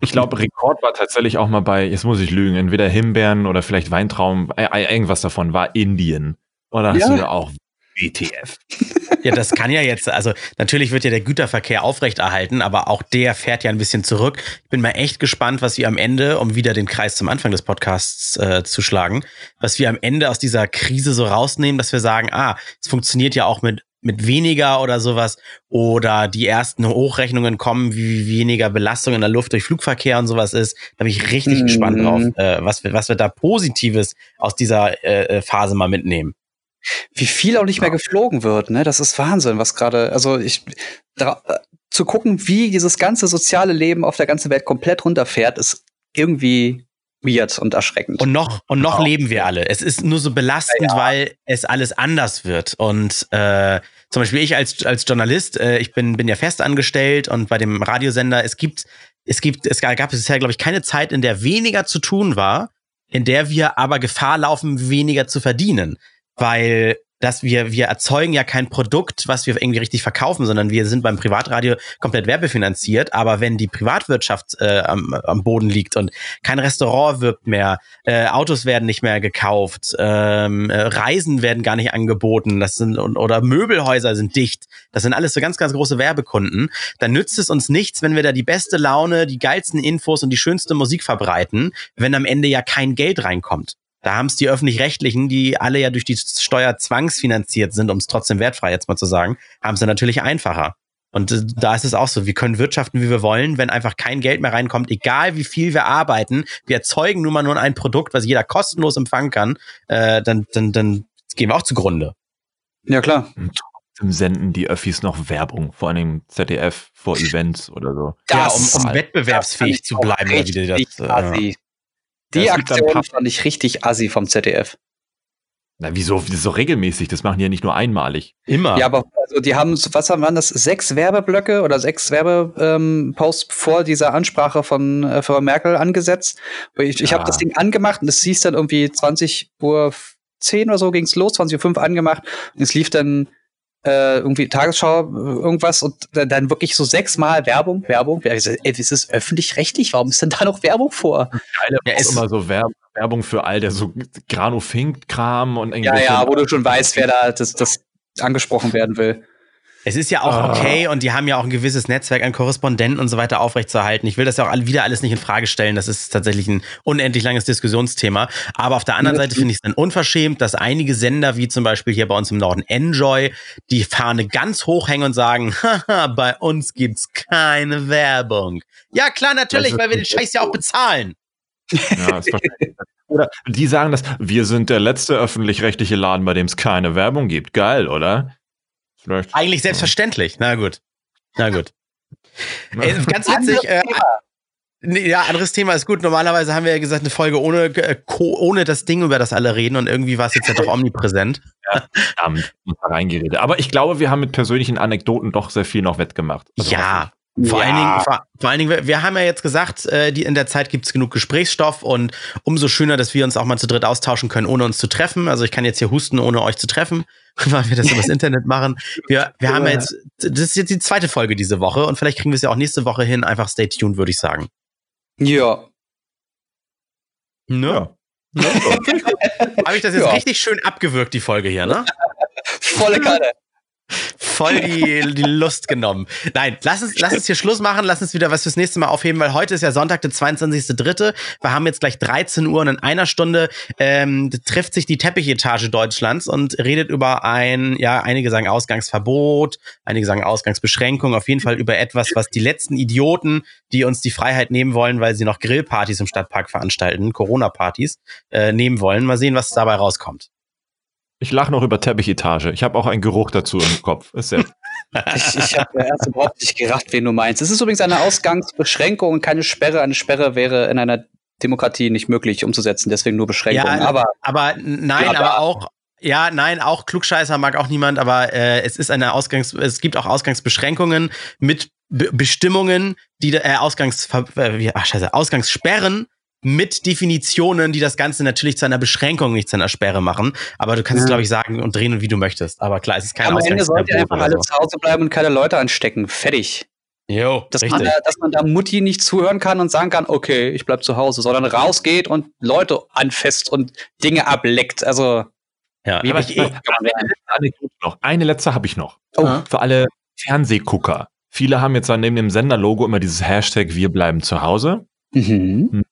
Ich glaube, Rekord war tatsächlich auch mal bei, jetzt muss ich lügen, entweder Himbeeren oder vielleicht Weintrauben, äh, irgendwas davon war Indien. Oder hast ja. du auch WTF? Ja, das kann ja jetzt, also natürlich wird ja der Güterverkehr aufrechterhalten, aber auch der fährt ja ein bisschen zurück. Ich bin mal echt gespannt, was wir am Ende, um wieder den Kreis zum Anfang des Podcasts äh, zu schlagen, was wir am Ende aus dieser Krise so rausnehmen, dass wir sagen, ah, es funktioniert ja auch mit mit weniger oder sowas oder die ersten Hochrechnungen kommen, wie weniger Belastung in der Luft durch Flugverkehr und sowas ist. Da bin ich richtig mhm. gespannt drauf, äh, was, wir, was wir da Positives aus dieser äh, äh Phase mal mitnehmen. Wie viel auch nicht mehr geflogen wird, ne? Das ist Wahnsinn, was gerade, also ich da, äh, zu gucken, wie dieses ganze soziale Leben auf der ganzen Welt komplett runterfährt, ist irgendwie weird und erschreckend. Und noch, und noch wow. leben wir alle. Es ist nur so belastend, ja, ja. weil es alles anders wird. Und äh, zum Beispiel ich als, als Journalist, äh, ich bin, bin ja fest angestellt und bei dem Radiosender, es gibt, es gibt, es gab bisher, glaube ich, keine Zeit, in der weniger zu tun war, in der wir aber Gefahr laufen, weniger zu verdienen. Weil dass wir, wir erzeugen ja kein Produkt, was wir irgendwie richtig verkaufen, sondern wir sind beim Privatradio komplett werbefinanziert. Aber wenn die Privatwirtschaft äh, am, am Boden liegt und kein Restaurant wirbt mehr, äh, Autos werden nicht mehr gekauft, ähm, äh, Reisen werden gar nicht angeboten, das sind oder Möbelhäuser sind dicht, das sind alles so ganz, ganz große Werbekunden, dann nützt es uns nichts, wenn wir da die beste Laune, die geilsten Infos und die schönste Musik verbreiten, wenn am Ende ja kein Geld reinkommt. Da haben es die öffentlich-rechtlichen, die alle ja durch die Steuer zwangsfinanziert sind, um es trotzdem wertfrei jetzt mal zu sagen, haben sie natürlich einfacher. Und äh, da ist es auch so, wir können wirtschaften, wie wir wollen, wenn einfach kein Geld mehr reinkommt, egal wie viel wir arbeiten, wir erzeugen nun mal nur ein Produkt, was jeder kostenlos empfangen kann, äh, dann, dann, dann gehen wir auch zugrunde. Ja, klar. Und trotzdem senden die Öffis noch Werbung, vor allem ZDF vor Events oder so. Das, ja, um, um wettbewerbsfähig zu bleiben. Wie die das, äh, die Aktion fand ich richtig assi vom ZDF. Na, wieso? Das ist so regelmäßig. Das machen die ja nicht nur einmalig. Immer. Ja, aber also die haben, was haben waren das? Sechs Werbeblöcke oder sechs Werbeposts ähm, vor dieser Ansprache von äh, Frau Merkel angesetzt. Ich, ich ja. habe das Ding angemacht und es hieß dann irgendwie 20 Uhr 10 oder so ging's los, 20 Uhr 5 angemacht und es lief dann äh, irgendwie Tagesschau, irgendwas und dann wirklich so sechsmal Werbung, Werbung. Ey, ist es öffentlich-rechtlich? Warum ist denn da noch Werbung vor? Geile ja, ist immer so Werbung. Werbung für all der so Grano-Fink-Kram und Ja, ja, wo du schon weißt, wer da das, das angesprochen werden will. Es ist ja auch ah. okay und die haben ja auch ein gewisses Netzwerk an Korrespondenten und so weiter aufrechtzuerhalten. Ich will das ja auch wieder alles nicht in Frage stellen. Das ist tatsächlich ein unendlich langes Diskussionsthema. Aber auf der anderen Seite finde ich es dann unverschämt, dass einige Sender, wie zum Beispiel hier bei uns im Norden Enjoy, die Fahne ganz hoch hängen und sagen, haha, bei uns gibt's keine Werbung. Ja, klar, natürlich, weil wir den Scheiß ja auch bezahlen. Ja, ist Oder die sagen das, wir sind der letzte öffentlich-rechtliche Laden, bei dem es keine Werbung gibt. Geil, oder? Vielleicht. Eigentlich selbstverständlich. Na gut. Na gut. Äh, ganz witzig. Äh, ja, anderes Thema ist gut. Normalerweise haben wir ja gesagt, eine Folge ohne, äh, ohne das Ding, über das alle reden. Und irgendwie war es jetzt ja doch omnipräsent. Ja, verdammt, reingeredet. Aber ich glaube, wir haben mit persönlichen Anekdoten doch sehr viel noch wettgemacht. Also ja, vor, ja. allen Dingen, vor, vor, allen Dingen, wir, wir haben ja jetzt gesagt, äh, die, in der Zeit gibt es genug Gesprächsstoff und umso schöner, dass wir uns auch mal zu dritt austauschen können, ohne uns zu treffen. Also ich kann jetzt hier husten, ohne euch zu treffen, weil wir das übers Internet machen. Wir, wir haben ja jetzt, das ist jetzt die zweite Folge diese Woche und vielleicht kriegen wir es ja auch nächste Woche hin. Einfach stay tuned, würde ich sagen. Ja. Ne? Ja. Habe ich das jetzt ja. richtig schön abgewürgt, die Folge hier, ne? Volle Kanne voll die, die Lust genommen. Nein, lass uns, lass uns hier Schluss machen, lass uns wieder was fürs nächste Mal aufheben, weil heute ist ja Sonntag, der 22.3. Wir haben jetzt gleich 13 Uhr und in einer Stunde ähm, trifft sich die Teppichetage Deutschlands und redet über ein, ja, einige sagen Ausgangsverbot, einige sagen Ausgangsbeschränkung, auf jeden Fall über etwas, was die letzten Idioten, die uns die Freiheit nehmen wollen, weil sie noch Grillpartys im Stadtpark veranstalten, Corona-Partys, äh, nehmen wollen. Mal sehen, was dabei rauskommt. Ich lache noch über Teppichetage. Ich habe auch einen Geruch dazu im Kopf. Ist sehr ich ich habe erst überhaupt nicht gerafft, wen du meinst. Es ist übrigens eine Ausgangsbeschränkung und keine Sperre. Eine Sperre wäre in einer Demokratie nicht möglich umzusetzen, deswegen nur Beschränkung. Ja, aber, aber nein, aber, aber auch, ja, nein, auch Klugscheißer mag auch niemand, aber äh, es ist eine Ausgangs, es gibt auch Ausgangsbeschränkungen mit Be Bestimmungen, die äh, Ausgangs, äh, ach, scheiße, Ausgangssperren, mit Definitionen, die das Ganze natürlich zu einer Beschränkung, nicht zu einer Sperre machen. Aber du kannst ja. es, glaube ich, sagen und drehen, wie du möchtest. Aber klar, es ist kein Am Ende sollt ihr einfach alle so. zu Hause bleiben und keine Leute anstecken. Fertig. Jo, dass, man da, dass man da Mutti nicht zuhören kann und sagen kann, okay, ich bleib zu Hause, sondern rausgeht und Leute anfasst und Dinge ableckt. Also ja, wie aber ich, ich, eine, noch. eine letzte habe ich noch. Oh. Für alle Fernsehgucker. Viele haben jetzt neben dem Senderlogo immer dieses Hashtag Wir bleiben zu Hause. Mhm.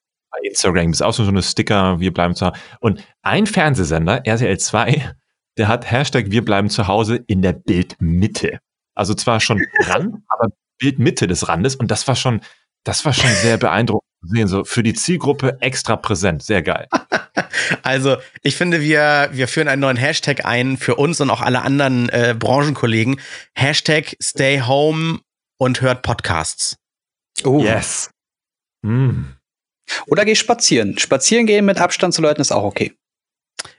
Instagram ist auch so eine Sticker, Wir bleiben zu Hause. Und ein Fernsehsender, RTL 2, der hat Hashtag Wir bleiben zu Hause in der Bildmitte. Also zwar schon dran, aber Bildmitte des Randes. Und das war schon, das war schon sehr beeindruckend zu sehen. So für die Zielgruppe extra präsent. Sehr geil. Also, ich finde, wir, wir führen einen neuen Hashtag ein für uns und auch alle anderen äh, Branchenkollegen. Hashtag Stay Home und hört Podcasts. Oh. Yes. Mm. Oder geh spazieren. Spazieren gehen mit Abstand zu Leuten ist auch okay.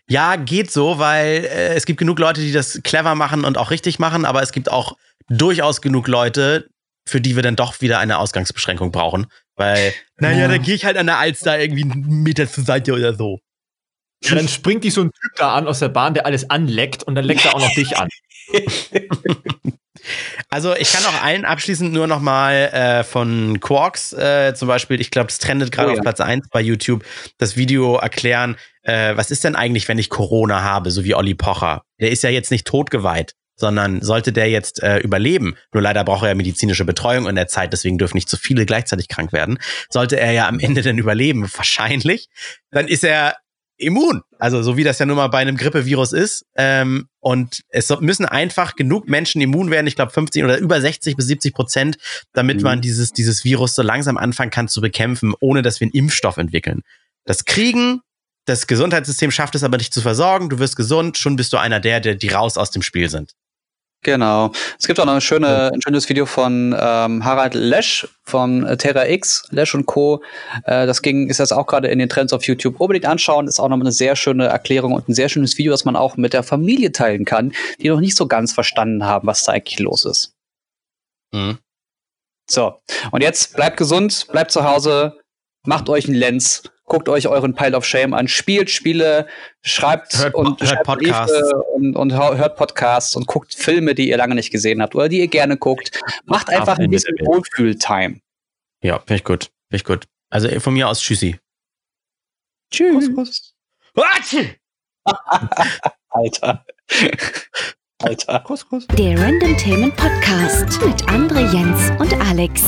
Ja, geht so, weil äh, es gibt genug Leute, die das clever machen und auch richtig machen, aber es gibt auch durchaus genug Leute, für die wir dann doch wieder eine Ausgangsbeschränkung brauchen. Weil, naja, ja. dann gehe ich halt an der Alster irgendwie einen Meter zur Seite oder so. Und dann springt dich so ein Typ da an aus der Bahn, der alles anleckt und dann leckt er auch noch dich an. Also ich kann auch allen abschließend nur noch mal äh, von Quarks äh, zum Beispiel, ich glaube, es trendet gerade oh, ja. auf Platz 1 bei YouTube, das Video erklären, äh, was ist denn eigentlich, wenn ich Corona habe, so wie Olli Pocher. Der ist ja jetzt nicht totgeweiht sondern sollte der jetzt äh, überleben, nur leider braucht er ja medizinische Betreuung in der Zeit, deswegen dürfen nicht zu viele gleichzeitig krank werden, sollte er ja am Ende dann überleben, wahrscheinlich, dann ist er immun. Also so wie das ja nun mal bei einem Grippevirus ist. Ähm, und es müssen einfach genug Menschen immun werden, ich glaube 50 oder über 60 bis 70 Prozent, damit mhm. man dieses, dieses Virus so langsam anfangen kann zu bekämpfen, ohne dass wir einen Impfstoff entwickeln. Das Kriegen, das Gesundheitssystem schafft es aber nicht zu versorgen, du wirst gesund, schon bist du einer der, der die raus aus dem Spiel sind. Genau. Es gibt auch noch eine schöne, ein schönes Video von ähm, Harald Lesch von äh, Terra X, Lesch und Co. Äh, das ging, ist jetzt auch gerade in den Trends auf YouTube. Unbedingt anschauen, ist auch noch eine sehr schöne Erklärung und ein sehr schönes Video, das man auch mit der Familie teilen kann, die noch nicht so ganz verstanden haben, was da eigentlich los ist. Mhm. So, und jetzt bleibt gesund, bleibt zu Hause, macht euch einen Lens guckt euch euren Pile of Shame an, spielt Spiele, schreibt hört, und hört schreibt Podcasts. Und, und, hört Podcasts und guckt Filme, die ihr lange nicht gesehen habt oder die ihr gerne guckt. Macht einfach ein bisschen Wohlfühl-Time. Ja, finde ich gut. Finde ich gut. Also von mir aus Tschüssi. Tschüss. Kuss, Alter. Alter. Kuss, Kuss. Der Random Themen Podcast mit André Jens und Alex.